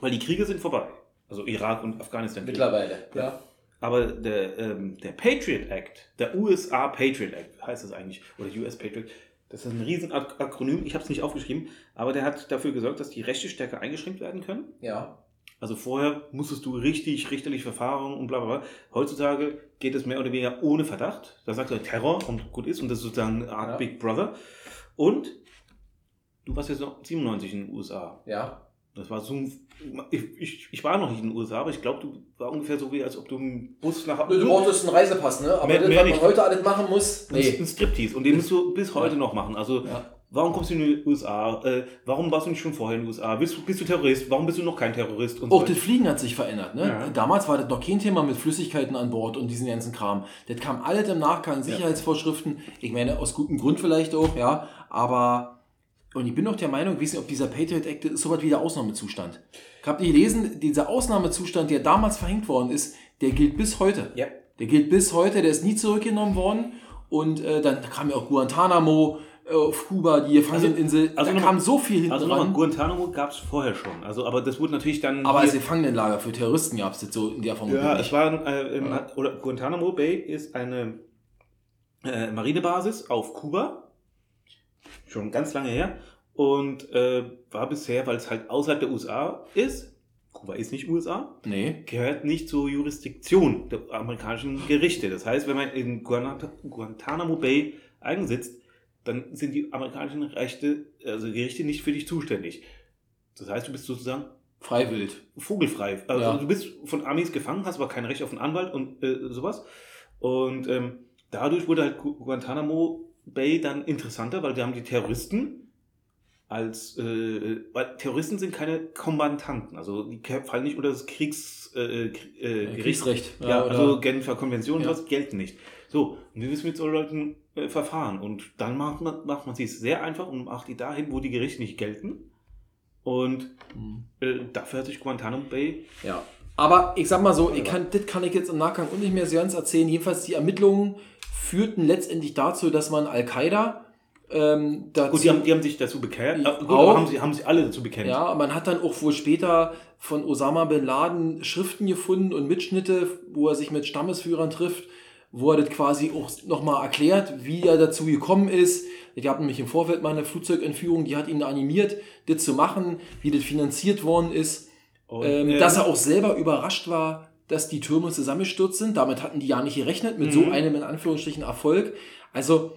weil die Kriege sind vorbei. Also Irak und Afghanistan. Mittlerweile. Ja. Aber der, ähm, der Patriot Act, der USA Patriot Act, heißt das eigentlich, oder US Patriot, das ist ein riesen Ak- Akronym, ich habe es nicht aufgeschrieben, aber der hat dafür gesorgt, dass die Rechte stärker eingeschränkt werden können. Ja. Also vorher musstest du richtig richterlich verfahren und bla bla bla. Heutzutage geht es mehr oder weniger ohne Verdacht. Da sagt er Terror und gut ist und das ist sozusagen eine Art Ja. Big Brother. Und du warst jetzt noch 97 in den USA. Ja. Das war so ein, ich, ich, ich war noch nicht in den USA, aber ich glaube, du war ungefähr so wie, als ob du im Bus nach Du brauchtest einen Reisepass, ne? Aber Mehr- das, mehr was man nicht. heute alles machen muss. Nee. Ein Striptease und den musst du bis heute noch machen. Also, Ja. warum kommst du in die USA? Äh, warum warst du nicht schon vorher in den USA? Bist, du- bist du Terrorist? Warum bist du noch kein Terrorist? Und Auch so das. Fliegen hat sich verändert. Ne? Ja. Damals war das noch kein Thema mit Flüssigkeiten an Bord und diesen ganzen Kram. Das kam alles im Nachgang, Sicherheitsvorschriften. Ich meine, aus gutem Grund vielleicht auch, ja. Aber, und ich bin auch der Meinung, ich weiß nicht, ob dieser Patriot Act ist sowas wie der Ausnahmezustand. Ich habe gelesen, dieser Ausnahmezustand, der damals verhängt worden ist, der gilt bis heute. Ja. Der gilt bis heute, der ist nie zurückgenommen worden. Und äh, dann kam ja auch Guantanamo äh, auf Kuba, die Gefangeneninsel. also da noch kam so viel hinten Also nochmal. Guantanamo gab es vorher schon. Also, aber das wurde natürlich dann. Aber als Gefangenenlager für Terroristen gab es das so in der Form Ja, es war, äh, im- oder Guantanamo Bay ist eine äh, Marinebasis auf Kuba. Schon ganz lange her. Und äh, war bisher, weil es halt außerhalb der USA ist, Kuba ist nicht USA, Nee. gehört nicht zur Jurisdiktion der amerikanischen Gerichte. Das heißt, wenn man in Guanat- Guantanamo Bay einsitzt, dann sind die amerikanischen Rechte, also Gerichte nicht für dich zuständig. Das heißt, du bist sozusagen Freiwild. vogelfrei. Also Ja. du bist von Amis gefangen, hast aber kein Recht auf einen Anwalt und äh, sowas. Und ähm, dadurch wurde halt Gu- Guantanamo Bay dann interessanter, weil wir haben die Terroristen als, äh, weil Terroristen sind keine Kombandanten, also die fallen nicht unter das Kriegs, äh, äh, äh, Gericht. Kriegsrecht. Ja, oder- also Genfer Konvention, Ja. was gelten nicht. So, und wir müssen mit so Leuten äh, verfahren. Und dann macht man, macht man es sehr einfach und macht die dahin, wo die Gerichte nicht gelten. Und Hm. äh, dafür hat sich Guantanamo Bay Ja. Aber ich sag mal so, ich kann, das kann ich jetzt im Nachgang auch nicht mehr so ganz erzählen. Jedenfalls die Ermittlungen führten letztendlich dazu, dass man Al-Qaida ähm, dazu, Gut, die haben, die haben sich dazu bekehrt. Ja, Äh, gut, auch. haben sie, haben sie alle dazu bekennt. Ja, man hat dann auch wohl später von Osama Bin Laden Schriften gefunden und Mitschnitte, wo er sich mit Stammesführern trifft, wo er das quasi auch nochmal erklärt, wie er dazu gekommen ist. Ich habe nämlich im Vorfeld mal eine Flugzeugentführung, die hat ihn animiert, das zu machen, wie das finanziert worden ist. Und, Ähm, ähm, dass er auch selber überrascht war, dass die Türme zusammengestürzt sind. Damit hatten die ja nicht gerechnet, mit so Mhm. einem in Anführungsstrichen Erfolg. Also,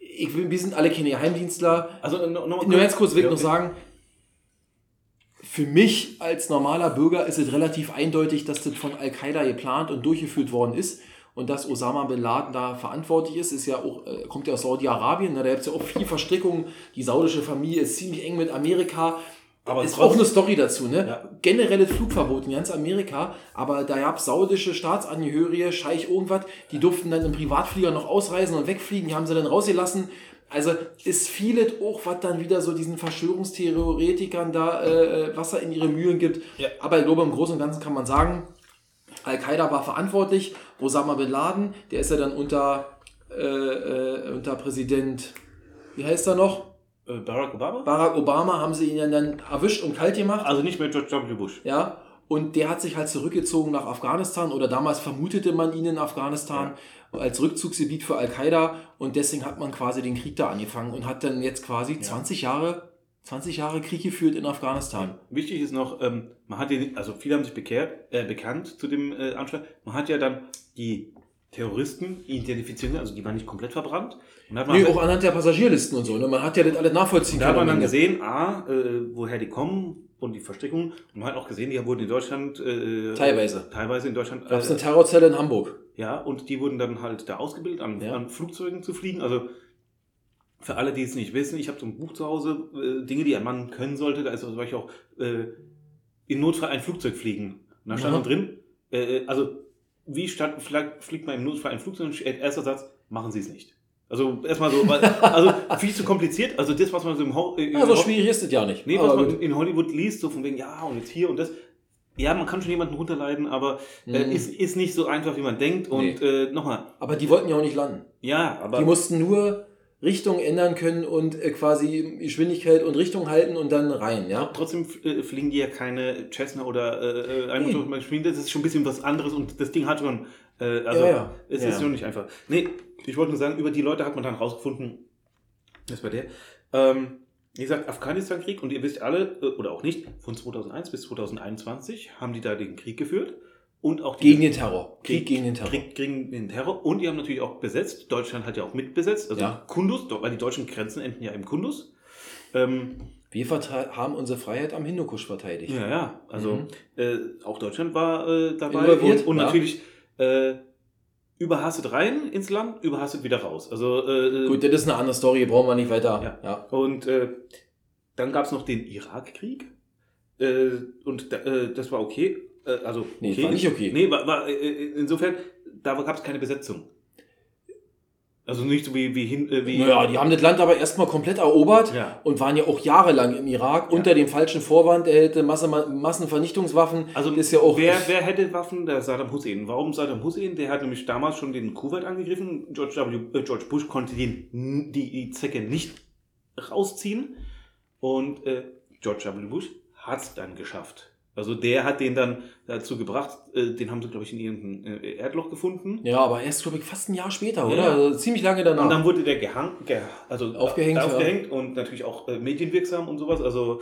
ich, wir sind alle keine Geheimdienstler. also Nur ganz kurz will ich Ja, noch sagen, für mich als normaler Bürger ist es relativ eindeutig, dass das von Al-Qaida geplant und durchgeführt worden ist und dass Osama Bin Laden da verantwortlich ist. Ist ja auch, äh, kommt ja aus Saudi-Arabien, ne? da gibt es ja auch viel Verstrickungen. Die saudische Familie ist ziemlich eng mit Amerika. Aber ist trotzdem- auch eine Story dazu, ne? Ja. Generelles Flugverbot in ganz Amerika, aber da gab es saudische Staatsangehörige, Scheich irgendwas, die durften dann im Privatflieger noch ausreisen und wegfliegen, die haben sie dann rausgelassen. Also ist vieles auch, was dann wieder so diesen Verschwörungstheoretikern da äh, Wasser in ihre Mühlen gibt. Ja. Aber ich glaube, im Großen und Ganzen kann man sagen, Al-Qaida war verantwortlich, Osama Bin Laden, der ist ja dann unter, äh, äh, unter Präsident, wie heißt er noch? Äh, Barack Obama? Barack Obama haben sie ihn ja dann erwischt und kalt gemacht. Also nicht mehr George W. Bush. Ja, und der hat sich halt zurückgezogen nach Afghanistan oder damals vermutete man ihn in Afghanistan als Rückzugsgebiet für Al-Qaida und deswegen hat man quasi den Krieg da angefangen und hat dann jetzt quasi 20 Jahre 20 Jahre Krieg geführt in Afghanistan. Wichtig ist noch, ähm, man hat ja, also viele haben sich bekehrt, äh, bekannt zu dem äh, Anschlag. Man hat ja dann die Terroristen identifiziert, also die waren nicht komplett verbrannt. Und hat man Nee, halt- auch anhand der Passagierlisten und so. Ne? Man hat ja das alles nachvollziehen Da hat man dann gesehen, A, äh, woher die kommen und die Verstrickung. Und man hat auch gesehen, die wurden in Deutschland. Äh, Teilweise. Teilweise in Deutschland. Gab es Äh, eine Terrorzelle in Hamburg. ja, und die wurden dann halt da ausgebildet, an, Ja. an Flugzeugen zu fliegen. Also für alle, die es nicht wissen, ich habe so ein Buch zu Hause, äh, Dinge, die ein Mann können sollte. Da ist zum Beispiel auch äh, in Notfall ein Flugzeug fliegen. Und da stand dann drin, äh, also wie statt, fliegt, fliegt man im Notfall ein Flugzeug? Erster Satz, machen Sie es nicht. Also erstmal so, weil, also viel zu kompliziert. Also das, was man so im Ho äh, Ja, im so Ho- schwierig ist es ja nicht. Nee, was Aber man gut. in Hollywood liest, so von wegen, ja, und jetzt hier und das. Ja, man kann schon jemanden runterleiden, aber äh, Mhm. ist, ist nicht so einfach, wie man denkt. Und äh, nochmal, aber die wollten ja auch nicht landen. ja, aber Die mussten nur Richtung ändern können und äh, quasi Geschwindigkeit und Richtung halten und dann rein, ja. Trotzdem äh, fliegen die ja keine Cessna oder äh, Einmotormaschinen. Das ist schon ein bisschen was anderes und das Ding hat schon. Äh, also, Ja, ja. es Ja. ist schon nicht einfach. Nee, ich wollte nur sagen, über die Leute hat man dann rausgefunden, das war der. Ähm, wie gesagt, Afghanistan-Krieg und ihr wisst alle, äh, oder auch nicht, von 2001 bis 2021 haben die da den Krieg geführt und auch Gegen den Terror. Krieg gegen den Terror. Krieg gegen den Terror und die haben natürlich auch besetzt. Deutschland hat ja auch mitbesetzt, also Ja. Kundus, weil die deutschen Grenzen enden ja im Kundus. Ähm, Wir haben unsere Freiheit am Hindukusch verteidigt. ja, ja, also Mhm. äh, auch Deutschland war äh, dabei Involviert, und, und ja. natürlich äh, überhastet rein ins Land, überhastet wieder raus. Also äh, Gut, das ist eine andere Story, brauchen wir nicht weiter. Ja. ja. Und äh, dann gab es noch den Irakkrieg. Äh, und da, äh, das war okay. Äh, also, Nee, okay. war nicht okay. Nee, war, war, äh, insofern, da gab es keine Besetzung. Also nicht so wie, wie hin. Äh, wie Naja, die haben das Land aber erstmal komplett erobert Ja. und waren ja auch jahrelang im Irak Ja. unter dem falschen Vorwand, er hätte Masse, Massenvernichtungswaffen. Also ist ja auch. wer, wer hätte Waffen? Der Saddam Hussein. Warum Saddam Hussein? Der hat nämlich damals schon den Kuwait angegriffen. George, w, äh, George Bush konnte den, die, die Zecke nicht rausziehen. Und äh, George W. Bush hat es dann geschafft. Also der hat den dann dazu gebracht, äh, den haben sie, glaube ich, in irgendeinem äh, Erdloch gefunden. Ja, aber erst, glaube ich, fast ein Jahr später, Ja. oder? Also ziemlich lange danach. Und dann wurde der gehangen, ge also Aufgehängt, da- ja. aufgehängt und natürlich auch äh, medienwirksam und sowas. Also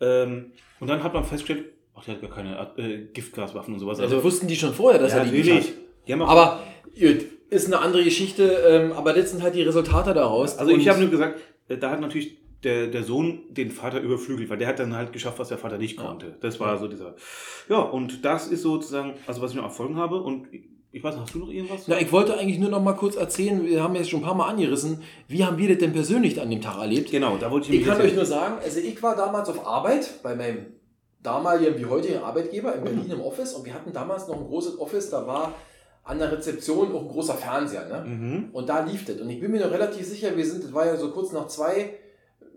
ähm, und dann hat man festgestellt, ach, der hat gar keine äh, Giftgaswaffen und sowas. also wussten die schon vorher, dass ja, er die natürlich. Die haben Aber gut, ist eine andere Geschichte, ähm, aber das sind halt die Resultate daraus. also ich habe nur gesagt, äh, da hat natürlich der, der Sohn den Vater überflügelt, weil der hat dann halt geschafft, was der Vater nicht Ja. konnte. Das war so dieser. Ja, und das ist sozusagen, also was ich noch erfolgen habe. Und ich, weiß nicht, hast du noch irgendwas? Na, ich wollte eigentlich nur noch mal kurz erzählen, wir haben jetzt schon ein paar Mal angerissen, wie haben wir das denn persönlich an dem Tag erlebt? genau, da wollte ich Ich kann euch nur sagen, also ich war damals auf Arbeit bei meinem damaligen wie heutigen Arbeitgeber in Berlin im Office und wir hatten damals noch ein großes Office, da war an der Rezeption auch ein großer Fernseher. Ne? Mhm. Und da lief das. Und ich bin mir noch relativ sicher, wir sind, das war ja so kurz nach zwei,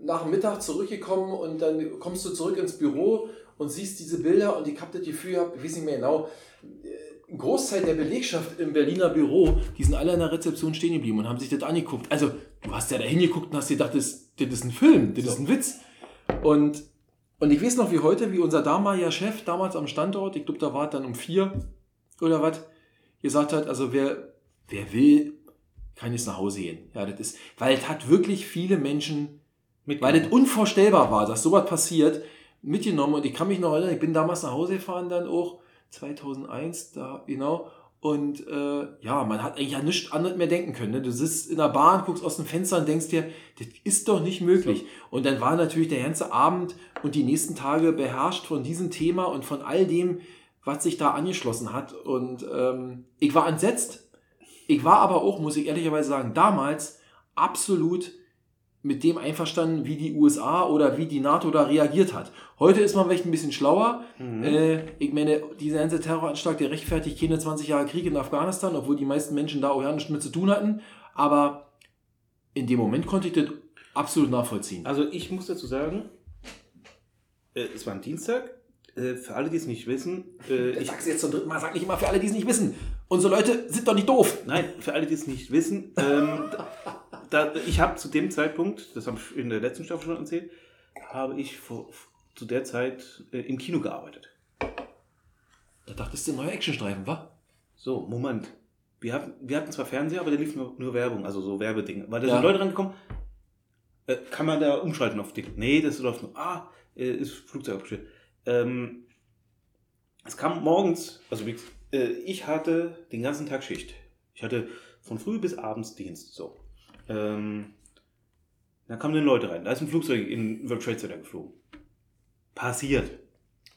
nach dem Mittag zurückgekommen und dann kommst du zurück ins Büro und siehst diese Bilder und ich habe das Gefühl gehabt, ich weiß nicht mehr genau, äh, ein Großteil der Belegschaft im Berliner Büro, die sind alle an der Rezeption stehen geblieben und haben sich das angeguckt. Also, du hast ja da hingeguckt und hast gedacht, das, das ist ein Film, das So. ist ein Witz. Und, und ich weiß noch wie heute, wie unser damaliger Chef damals am Standort, ich glaube, da war es dann um vier oder was, gesagt hat, also wer, wer will, kann jetzt nach Hause gehen. Ja, das ist, weil es hat wirklich viele Menschen, weil das unvorstellbar war, dass sowas passiert, mitgenommen. Und ich kann mich noch erinnern, ich bin damals nach Hause gefahren, dann auch 2001, da, genau. Und äh, ja, man hat eigentlich ja nichts anderes mehr denken können. Ne? Du sitzt in der Bahn, guckst aus dem Fenster und denkst dir, das ist doch nicht möglich. Und dann war natürlich der ganze Abend und die nächsten Tage beherrscht von diesem Thema und von all dem, was sich da angeschlossen hat. Und ähm, ich war entsetzt. Ich war aber auch, muss ich ehrlicherweise sagen, damals absolut mit dem einverstanden, wie die USA oder wie die NATO da reagiert hat. Heute ist man vielleicht ein bisschen schlauer. Mhm. Äh, ich meine, dieser ganze Terroranschlag, der rechtfertigt keine 20 Jahre Krieg in Afghanistan, obwohl die meisten Menschen da auch ja nichts mit zu tun hatten. Aber in dem Moment konnte ich das absolut nachvollziehen. Also ich muss dazu sagen, äh, es war ein Dienstag. Äh, für alle, die es nicht wissen, äh, Ich ich, sag's jetzt zum dritten Mal, sag nicht immer für alle, die es nicht wissen. Unsere Leute sind doch nicht doof. nein, für alle, die es nicht wissen, ähm, da, ich habe zu dem Zeitpunkt, das habe ich in der letzten Staffel schon erzählt, habe ich vor, zu der Zeit äh, im Kino gearbeitet. Da dachtest du, neuer Actionstreifen, wa? So, Moment. Wir hatten, wir hatten zwar Fernseher, aber da lief nur, nur Werbung, also so Werbedinge. Weil da Ja. sind Leute rangekommen, äh, kann man da umschalten auf Ding? Nee, das läuft nur. Ah, äh, ist Flugzeug abgestellt. Ähm, es kam morgens, also wie, äh, ich hatte den ganzen Tag Schicht. Ich hatte von früh bis abends Dienst. So. Ähm, da kamen dann Leute rein. Da ist ein Flugzeug in World Trade Center geflogen. Passiert.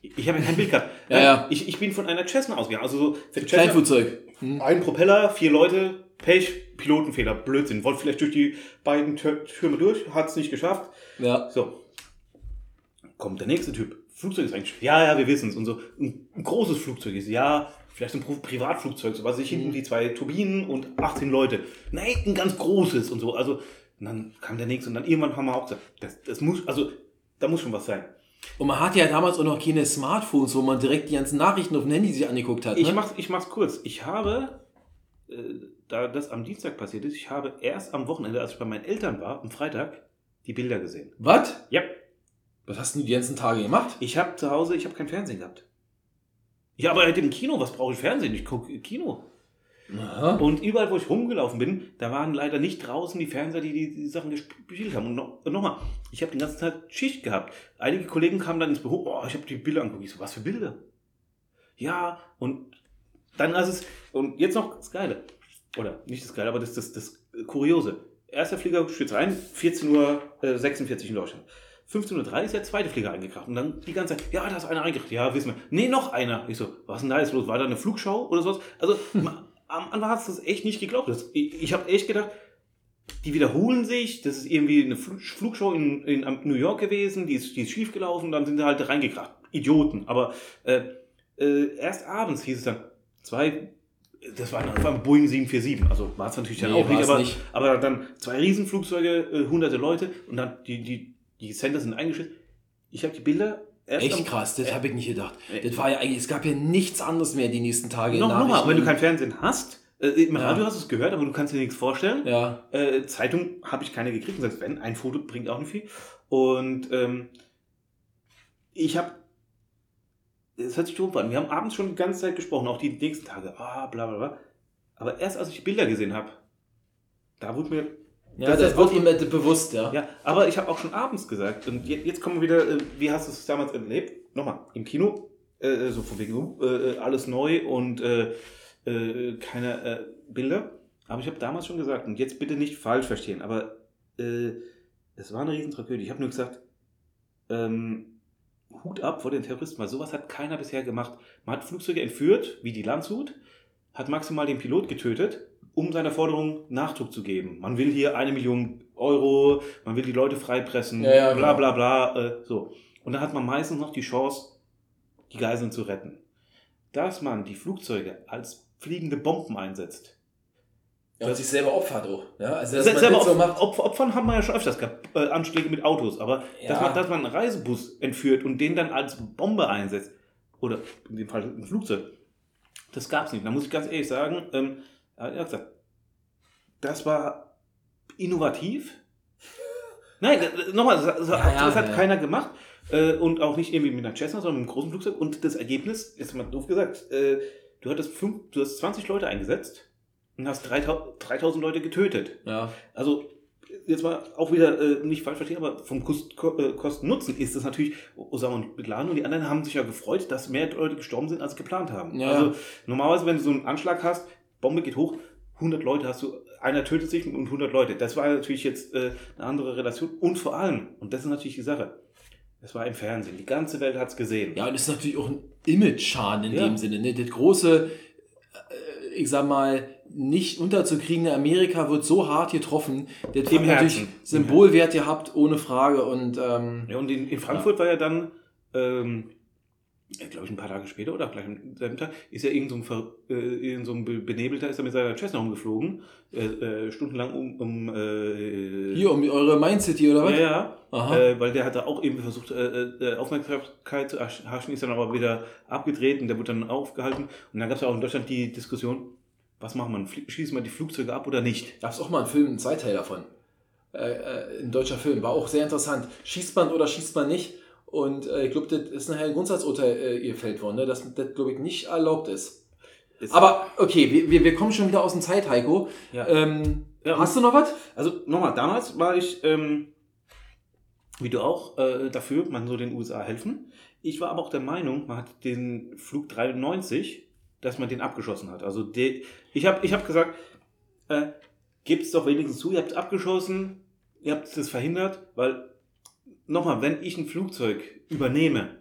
Ich habe ja kein Bild gehabt. Ja, ja. Ich, ich bin von einer Cessna ausgegangen. Also so, Cessna- Kleinflugzeug. Hm. ein Propeller, vier Leute, Pech, Pilotenfehler, Blödsinn. Wollte vielleicht durch die beiden Tür Türme durch, hat es nicht geschafft. Ja. So. Kommt der nächste Typ. Flugzeug ist eigentlich. Ja, ja, wir wissen es. Und so ein großes Flugzeug ist. Ja, vielleicht ein Privatflugzeug, so was ich hinten die zwei Turbinen und 18 Leute. Nein, ein ganz großes und so. Also, und dann kam der nächste und dann irgendwann haben wir auch gesagt, das, das muss, also, da muss schon was sein. Und man hatte ja damals auch noch keine Smartphones, wo man direkt die ganzen Nachrichten auf dem Handy sich angeguckt hat. Ich ne? mach's, ich mach's kurz. Ich habe äh, da das am Dienstag passiert ist, ich habe erst am Wochenende, als ich bei meinen Eltern war, am Freitag, die Bilder gesehen. Was? Ja. Was hast du die ganzen Tage gemacht? Ich habe zu Hause, ich habe kein Fernsehen gehabt. Ja, aber halt im Kino, was brauche ich Fernsehen? Ich gucke Kino. Aha. Und überall, wo ich rumgelaufen bin, da waren leider nicht draußen die Fernseher, die die, die Sachen gespielt haben. Und noch- nochmal, ich habe den ganzen Tag Schicht gehabt. Einige Kollegen kamen dann ins Büro, oh, ich habe die Bilder angeguckt. Ich so, was für Bilder? Ja, und dann ist es, und jetzt noch das Geile. Oder nicht das Geile, aber das, das, das Kuriose. Erster Flieger stürzt ein, 14.46 Uhr äh, 46 in Deutschland. 15.03 Uhr ist der zweite Flieger eingekracht. Und dann die ganze Zeit, ja, da ist einer eingekracht. Ja, wissen wir. Nee, noch einer. Ich so, was ist denn da jetzt los? War da eine Flugschau oder sowas? Also, ma- am Anfang hat es das echt nicht geglaubt. Das, ich ich habe echt gedacht, die wiederholen sich. Das ist irgendwie eine Fl- Flugshow in, in New York gewesen. Die ist, die ist schief gelaufen. Dann sind sie halt reingekracht. Idioten. Aber äh, äh, erst abends hieß es dann, zwei, das war ein, war ein Boeing 747. Also war es natürlich dann Nee, auch nicht aber, nicht. aber dann zwei Riesenflugzeuge, äh, hunderte Leute und dann die, die, die Center sind eingeschüttet. Ich habe die Bilder Echt krass, das äh, habe ich nicht gedacht. äh, Das war ja eigentlich, es gab ja nichts anderes mehr die nächsten Tage. Noch, noch mal, wenn du kein Fernsehen hast, äh, im Ja. Radio hast du es gehört, aber du kannst dir nichts vorstellen. Ja, Äh, Zeitung habe ich keine gekriegt, und selbst wenn, ein Foto bringt auch nicht viel. Und ähm, ich habe, es hört sich doof an, wir haben abends schon die ganze Zeit gesprochen, auch die nächsten Tage, ah, bla bla bla. Aber erst als ich die Bilder gesehen habe, da wurde mir, ja Das das, wird ihm bewusst, ja. ja, aber ich habe auch schon abends gesagt, und je- jetzt kommen wir wieder, äh, wie hast du es damals erlebt? Nochmal, im Kino, äh, so von wegen, uh, äh, alles neu und äh, äh, keine äh, Bilder. Aber ich habe damals schon gesagt, und jetzt bitte nicht falsch verstehen, aber äh, es war eine Riesentragödie. Ich habe nur gesagt, ähm, Hut ab vor den Terroristen, weil sowas hat keiner bisher gemacht. Man hat Flugzeuge entführt, wie die Landshut, hat maximal den Pilot getötet, um seiner Forderung Nachdruck zu geben. Man will hier eine Million Euro, man will die Leute freipressen, Ja, ja, bla genau. bla bla. Äh, so. Und dann hat man meistens noch die Chance, die Geiseln zu retten. Dass man die Flugzeuge als fliegende Bomben einsetzt. Ja, und sich selber opfert auch. Ja, also, dass Das man selber das so macht. Opf- Opfern haben wir ja schon öfters gehabt, äh, Anschläge mit Autos, aber Ja. dass, man, dass man einen Reisebus entführt und den dann als Bombe einsetzt, oder in dem Fall ein Flugzeug, das gab es nicht. Da muss ich ganz ehrlich sagen, ähm, er hat gesagt, das war innovativ. Nein, nochmal, das, Ja, hat- ja, das hat ja. keiner gemacht. Äh, und auch nicht irgendwie mit einer Cessna, sondern mit einem großen Flugzeug. Und das Ergebnis, jetzt mal doof gesagt, äh, du hattest fünf, du hast 20 Leute eingesetzt und hast 3000, 3000 Leute getötet. Ja. Also, jetzt mal auch wieder äh, nicht falsch verstehen, aber vom äh, Kosten-Nutzen ist das natürlich, Osama und Bin Laden und die anderen haben sich ja gefreut, dass mehr Leute gestorben sind, als geplant haben. Ja. Also, normalerweise, wenn du so einen Anschlag hast, Bombe geht hoch, 100 Leute hast du, einer tötet sich und 100 Leute. Das war natürlich jetzt äh, eine andere Relation. Und vor allem, und das ist natürlich die Sache, es war im Fernsehen, die ganze Welt hat es gesehen. Ja, und es ist natürlich auch ein Image-Schaden in Ja. dem Sinne. Ne? Das große, äh, ich sag mal, nicht unterzukriegende Amerika wird so hart getroffen. Das Im hat natürlich Herzen. Symbolwert gehabt, ohne Frage. Und ähm, Ja, und in, in Frankfurt war ja dann, ähm, glaube ich, ein paar Tage später oder gleich am selben Tag, ist ja irgend so ein, äh, irgend so ein Be- Benebelter, ist er mit seiner Cessna umgeflogen, äh, äh, stundenlang um, um äh, hier um eure Mind-City oder was? ja, ja, Aha. äh, weil der hat da auch eben versucht, äh, äh, Aufmerksamkeit zu erhaschen, ist dann aber wieder abgedreht und der wurde dann aufgehalten. Und dann gab es ja auch in Deutschland die Diskussion, was machen Flie- schießen wir die Flugzeuge ab oder nicht? Gab es auch mal einen Film, einen Zweiteil davon. Ein deutscher Film. War auch sehr interessant. Schießt man oder schießt man nicht? Und äh, ich glaube, das ist nachher ein Grundsatzurteil äh, gefällt worden, ne? dass das, glaube ich, nicht erlaubt ist. Ist- Aber okay, wir, wir, wir kommen schon wieder aus dem Zeit, Heiko. Ja. Ähm, Ja, hast du noch was? Also nochmal, damals war ich, ähm, wie du auch, äh, dafür, man soll den USA helfen. Ich war aber auch der Meinung, man hat den Flug 93, dass man den abgeschossen hat. Also de, ich habe ich hab gesagt, äh, gebt es doch wenigstens zu, ihr habt es abgeschossen, ihr habt es verhindert, weil nochmal, wenn ich ein Flugzeug übernehme,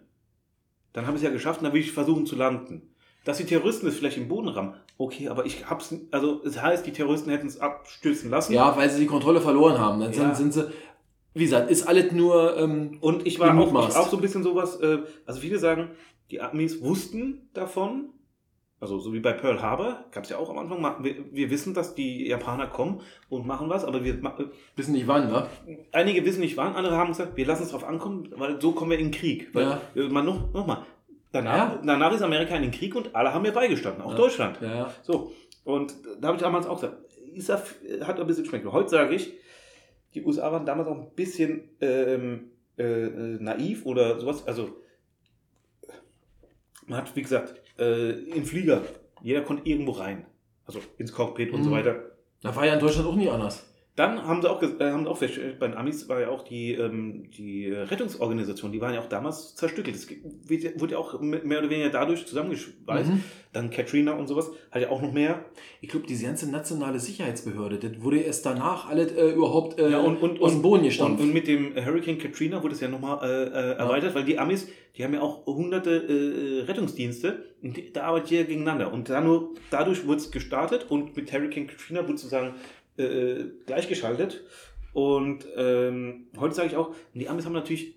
dann habe ich es ja geschafft dann will ich versuchen zu landen. Dass die Terroristen es vielleicht im Boden rammen, okay, aber ich hab's, also es heißt, die Terroristen hätten es abstürzen lassen. Ja, weil sie die Kontrolle verloren haben. Dann sind, Ja. sind sie, wie gesagt, ist alles nur. Ähm, Und ich war auch, ich auch so ein bisschen sowas, äh, also viele sagen, die Amis wussten davon, also so wie bei Pearl Harbor, gab es ja auch am Anfang, wir, wir wissen, dass die Japaner kommen und machen was, aber wir, äh, wissen nicht wann, ne? einige wissen nicht wann, andere haben gesagt, wir lassen es drauf ankommen, weil so kommen wir in den Krieg. Weil, Ja. äh, man noch, noch mal, danach, Ja. danach ist Amerika in den Krieg und alle haben mir beigestanden, auch Ja. Deutschland. Ja, ja. So, Und da habe ich damals auch gesagt, Isa hat ein bisschen schmeckt. Heute sage ich, die USA waren damals auch ein bisschen ähm, äh, naiv oder sowas. Also, man hat, wie gesagt, äh, im Flieger, jeder konnte irgendwo rein. Also ins Cockpit und so Mhm. weiter. Da war ja in Deutschland auch nie anders. Dann haben sie auch, äh, haben sie auch festgestellt, bei den Amis war ja auch die, ähm, die Rettungsorganisation, die waren ja auch damals zerstückelt. Ja- wurde ja auch me- mehr oder weniger dadurch zusammengeschweißt. Mhm. Dann Katrina und sowas, hat ja auch noch mehr. Ich glaube, diese ganze nationale Sicherheitsbehörde, das wurde erst danach alles äh, überhaupt äh, Ja, und, und, aus dem Boden und, gestampft. und mit dem Hurricane Katrina wurde es ja nochmal äh, äh, erweitert, weil die Amis, die haben ja auch hunderte äh, Rettungsdienste und die, da arbeitet jeder gegeneinander. Und da nur, dadurch wurde es gestartet und mit Hurricane Katrina wurde sozusagen äh, gleichgeschaltet. Und ähm, heute sage ich auch, die Amis haben natürlich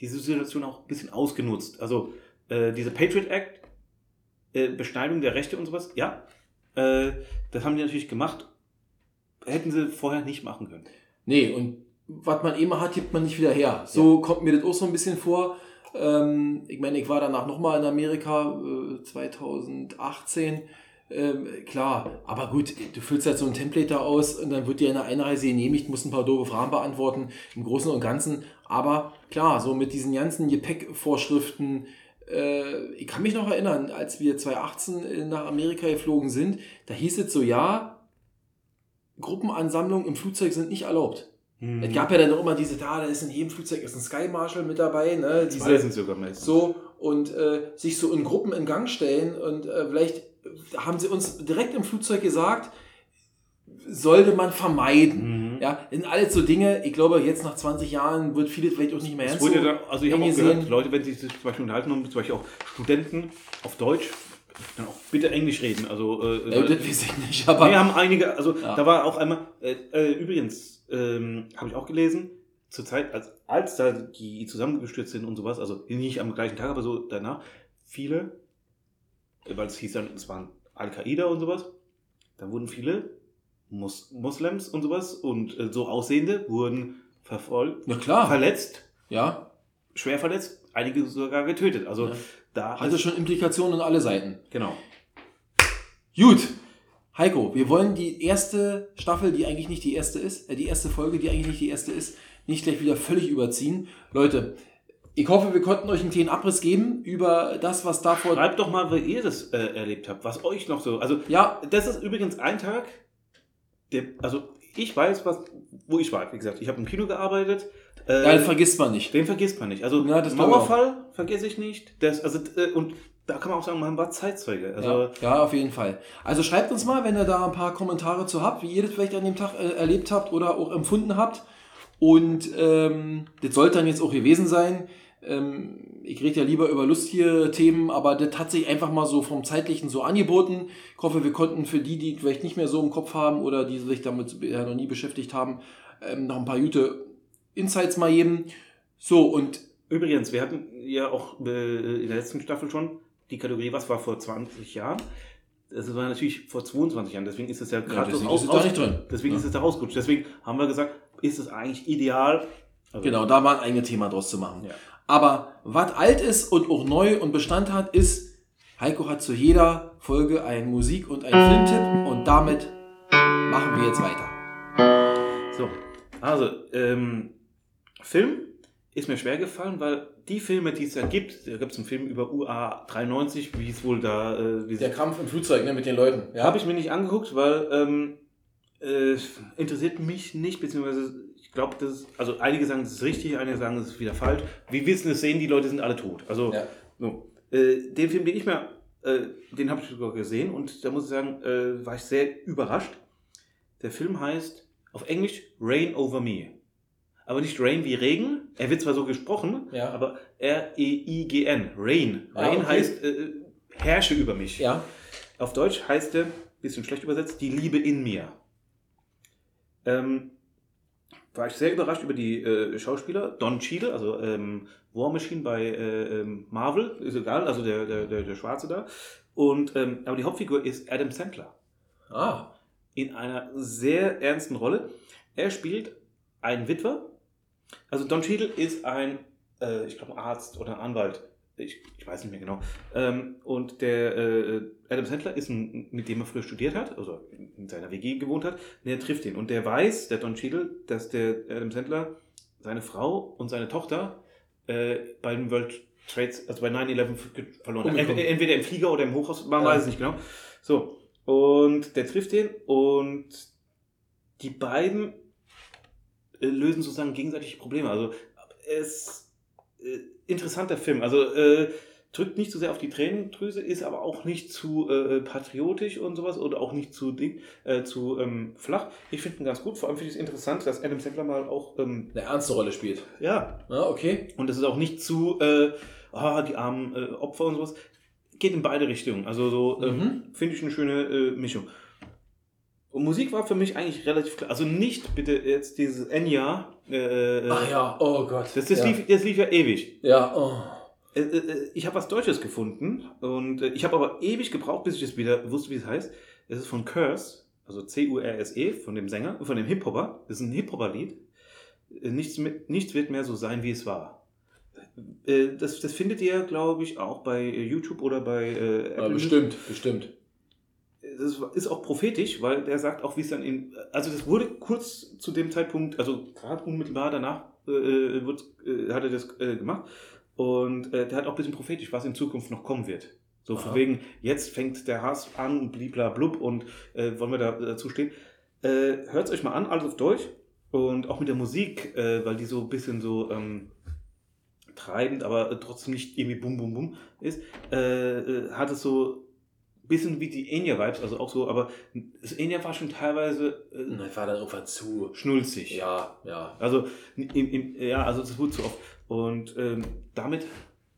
diese Situation auch ein bisschen ausgenutzt. Also äh, diese Patriot Act, äh, Beschneidung der Rechte und sowas, ja, äh, das haben die natürlich gemacht. Hätten sie vorher nicht machen können. Nee, und was man immer hat, gibt man nicht wieder her. So kommt mir das auch so ein bisschen vor. Ähm, ich meine, ich war danach nochmal in Amerika äh, 2018. Ähm, klar, aber gut, du füllst halt so ein Template da aus und dann wird dir eine Einreise genehmigt, musst ein paar doofe Fragen beantworten, im Großen und Ganzen. Aber klar, so mit diesen ganzen Gepäckvorschriften, äh, ich kann mich noch erinnern, als wir 2018 nach Amerika geflogen sind, da hieß es so, ja, Gruppenansammlungen im Flugzeug sind nicht erlaubt. Mhm. Es gab ja dann auch immer diese, da, da ist in jedem Flugzeug ist ein Sky Marshal mit dabei, ne? Zwei Diese, sind sogar meistens. so und äh, sich so in Gruppen in Gang stellen und äh, vielleicht haben sie uns direkt im Flugzeug gesagt, sollte man vermeiden. Mhm. Ja, in alles so Dinge, ich glaube, jetzt nach 20 Jahren wird viele vielleicht auch nicht mehr ernst wurde dann, also ich habe auch gehört, gesehen. Leute, wenn sie sich zum Beispiel unterhalten haben, zum Beispiel auch Studenten auf Deutsch, dann auch bitte Englisch reden. Also äh, Äh, das weiß ich nicht, aber wir haben einige, also Ja. da war auch einmal, äh, äh, übrigens, ähm, habe ich auch gelesen, zur Zeit, als, als da die zusammengestürzt sind und sowas, also nicht am gleichen Tag, aber so danach, viele, weil es hieß dann, es waren Al-Qaida und sowas, da wurden viele Mus Moslems und sowas und äh, so Aussehende wurden verfolgt, na klar, verletzt, ja, schwer verletzt, einige sogar getötet. Also Ja. da hatte schon Implikationen in alle Seiten. genau. Gut. Heiko, wir wollen die erste Staffel, die eigentlich nicht die erste ist, äh, die erste Folge, die eigentlich nicht die erste ist, nicht gleich wieder völlig überziehen. Leute, ich hoffe, wir konnten euch einen kleinen Abriss geben über das, was davor. Schreibt doch mal, wie ihr das äh, erlebt habt, was euch noch so. Also Ja, das ist übrigens ein Tag, der, also ich weiß, was, wo ich war. Wie gesagt, ich habe im Kino gearbeitet. Äh, ja, vergisst man nicht. den vergisst man nicht. Also Ja, das Mauerfall vergesse ich nicht. Das, also, äh, und da kann man auch sagen, man war Zeitzeuge. Also ja, ja, auf jeden Fall. Also schreibt uns mal, wenn ihr da ein paar Kommentare zu habt, wie ihr das vielleicht an dem Tag äh, erlebt habt oder auch empfunden habt. Und ähm, das sollte dann jetzt auch gewesen sein. Ähm, ich rede ja lieber über lustige Themen, aber das hat sich einfach mal so vom Zeitlichen so angeboten. Ich hoffe, wir konnten für die, die vielleicht nicht mehr so im Kopf haben oder die sich damit ja noch nie beschäftigt haben, ähm, noch ein paar gute Insights mal geben. So, und übrigens, wir hatten ja auch äh, in der letzten Staffel schon die Kategorie, was war vor 20 Jahren. Das war natürlich vor 22 Jahren, deswegen ist es ja gerade deswegen so ist es da nicht drin. Deswegen Ja. ist es da rausgerutscht. Deswegen haben wir gesagt, ist es eigentlich ideal. Also, Genau, da war ein eigenes Thema draus zu machen. Ja. Aber was alt ist und auch neu und Bestand hat, ist, Heiko hat zu jeder Folge einen Musik- und einen Filmtipp und damit machen wir jetzt weiter. So, also, ähm, Film ist mir schwer gefallen, weil die Filme, die es da gibt, da gibt es einen Film über UA 93, wie es wohl da, äh, wie Der Kampf im Flugzeug ne, mit den Leuten. Ja, habe ich mir nicht angeguckt, weil ähm, äh, interessiert mich nicht, beziehungsweise ich glaube, das ist, also einige sagen, das ist richtig, einige sagen, das ist wieder falsch. Wir wissen es sehen, die Leute sind alle tot. Also Ja. so. Äh, den Film, den ich mir, äh, den habe ich sogar gesehen und da muss ich sagen, äh, war ich sehr überrascht. Der Film heißt auf Englisch Rain Over Me. Aber nicht Rain wie Regen. Er wird zwar so gesprochen, Ja. aber R-E-I-G-N. Rain. Ah, Rain okay. heißt äh, herrsche über mich. ja. Auf Deutsch heißt er, bisschen schlecht übersetzt, die Liebe in mir. Ähm, war ich sehr überrascht über die äh, Schauspieler. Don Cheadle, also ähm, War Machine bei äh, ähm, Marvel, ist egal, also der, der, der, der Schwarze da. Und, ähm, aber die Hauptfigur ist Adam Sandler. Ah, In einer sehr ernsten Rolle. Er spielt einen Witwer. Also Don Cheadle ist ein, äh, ich glaube, Arzt oder ein Anwalt. Ich, ich weiß nicht mehr genau. Ähm, und der äh, Adam Sandler ist ein, mit dem er früher studiert hat, also in seiner WG gewohnt hat, der trifft ihn. Und der weiß, der Don Cheadle, dass der Adam Sandler seine Frau und seine Tochter äh, beim World Trades, also bei 9-11 verloren hat. Umgekommen. Ent- Entweder im Flieger oder im Hochhaus, man Ja. weiß es nicht genau. So, und der trifft den und die beiden äh, lösen sozusagen gegenseitig Probleme. Also es äh, interessanter Film. Also äh, drückt nicht zu sehr auf die Tränendrüse, ist aber auch nicht zu äh, patriotisch und sowas oder auch nicht zu äh, zu ähm, flach. Ich finde ihn ganz gut. Vor allem finde ich es interessant, dass Adam Sandler mal auch ähm, Eine ernste Rolle spielt. ja Ja, okay. und es ist auch nicht zu äh, ah, die armen äh, Opfer und sowas. Geht in beide Richtungen. Also so ähm, Mhm. finde ich eine schöne äh, Mischung. Und Musik war für mich eigentlich relativ klar. Also nicht bitte jetzt dieses Enya. Äh, Ach ja, oh Gott. Das, das, ja. lief, das lief ja ewig. Ja, oh. Äh, äh, ich habe was Deutsches gefunden und äh, ich habe aber ewig gebraucht, bis ich es wieder wusste, wie es heißt. Es ist von Curse, also C-U-R-S-E, von dem Sänger, von dem Hip-Hopper. Das ist ein Hip-Hopper-Lied. Äh, Nichts, mit, nichts wird mehr so sein, wie es war. Äh, Das, das findet ihr, glaube ich, auch bei äh, YouTube oder bei äh, ja, Apple bestimmt, bestimmt. Das ist auch prophetisch, weil der sagt auch, wie es dann in. Also, das wurde kurz zu dem Zeitpunkt, also gerade unmittelbar danach, äh, wird, äh, hat er das äh, gemacht. Und äh, der hat auch ein bisschen prophetisch, was in Zukunft noch kommen wird. So, Aha. von wegen, jetzt fängt der Hass an und blibla blub und äh, wollen wir da dazu stehen. Äh, Hört es euch mal an, alles auf Deutsch. Und auch mit der Musik, äh, weil die so ein bisschen so ähm, treibend, aber äh, trotzdem nicht irgendwie bum bum bum ist, äh, äh, hat es so bisschen wie die Enya-Vibes, also auch so, aber das Enya war schon teilweise äh, Das war dann irgendwann zu. schnulzig. Ja, ja. Also, im, im, ja, also das wurde zu oft. Und ähm, damit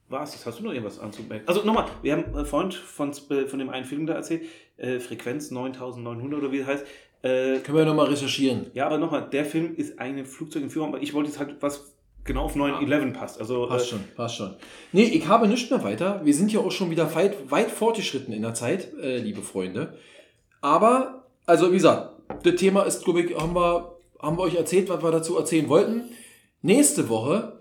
war es das. Hast du noch irgendwas anzumerken? Also nochmal, wir haben äh, vorhin von, äh, von dem einen Film da erzählt, äh, Frequenz 9900 oder wie das heißt. Äh, Können wir nochmal recherchieren. ja, aber nochmal, der Film ist eine Flugzeugentführung, aber ich wollte jetzt halt, was genau auf 9-11 passt. Also, Passt äh, schon, passt schon. Nee, ich habe nichts mehr weiter. Wir sind ja auch schon wieder weit, weit fortgeschritten in der Zeit, äh, liebe Freunde. Aber, also wie gesagt, das Thema ist, glaube ich, haben wir, haben wir euch erzählt, was wir dazu erzählen wollten. Nächste Woche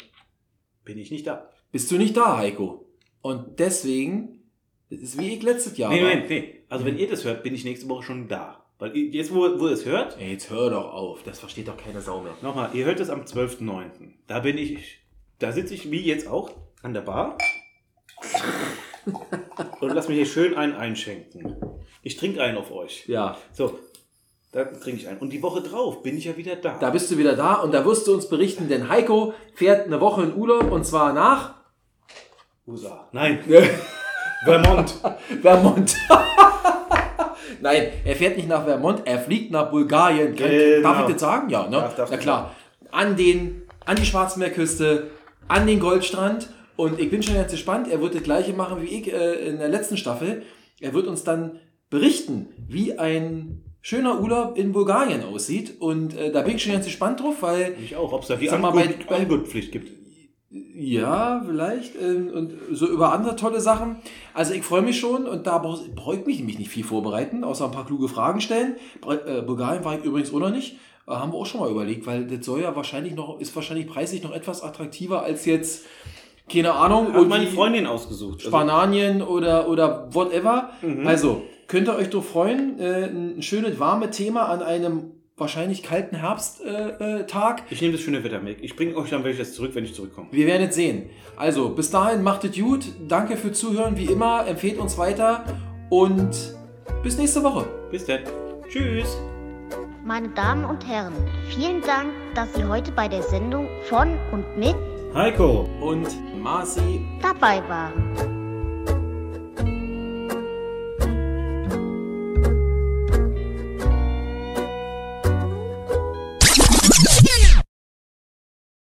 bin ich nicht da. bist du nicht da, Heiko. Und deswegen, das ist wie ich letztes Jahr nee, war. nee, nee. Also wenn ihr das hört, bin ich nächste Woche schon da. Weil jetzt, wo, wo ihr es hört, Ey, jetzt hör doch auf, das versteht doch keine Sau mehr. nochmal, ihr hört es am 12.09. Da bin ich, da sitze ich wie jetzt auch an der Bar und lass mich hier schön einen einschenken. Ich trinke einen auf euch. Ja, So, da trinke ich einen. Und die Woche drauf bin ich ja wieder da. da bist du wieder da und da wirst du uns berichten, denn Heiko fährt eine Woche in Urlaub und zwar nach USA. Nein, Vermont. Vermont. Nein, er fährt nicht nach Vermont, er fliegt nach Bulgarien. Kann, Genau. Darf ich das sagen? Ja, ne? Darf- darfst Na klar. An, den, an die Schwarzmeerküste, an den Goldstrand. Und ich bin schon ganz gespannt. Er wird das gleiche machen wie ich äh, in der letzten Staffel. Er wird uns dann berichten, wie ein schöner Urlaub in Bulgarien aussieht. Und äh, da bin ich schon ganz gespannt drauf, weil Ich auch, ob es da die Sag mal, bei- bei- Angurtpflicht gibt. Ja, vielleicht. ähm, Und so über andere tolle Sachen. Also ich freue mich schon und da brauche brauch ich mich nämlich nicht viel vorbereiten, außer ein paar kluge Fragen stellen. Äh, Bulgarien war ich übrigens auch noch nicht. Äh, Haben wir auch schon mal überlegt, weil das soll ja wahrscheinlich noch, ist wahrscheinlich preislich noch etwas attraktiver als jetzt, keine Ahnung, Hat meine Freundin ausgesucht. Also, Spanien oder, oder whatever. Mhm. Also, könnt ihr euch doch freuen, äh, ein schönes warmes Thema an einem wahrscheinlich kalten Herbsttag. Äh, Tag. ich nehme das schöne Wetter mit. Ich bringe euch dann welches zurück, wenn ich zurückkomme. Wir werden es sehen. Also, bis dahin, macht es gut. Danke für Zuhören, wie immer. Empfehlt uns weiter und bis nächste Woche. Bis dann. Tschüss. Meine Damen und Herren, vielen Dank, dass Sie heute bei der Sendung von und mit Heiko. Und Marci dabei waren.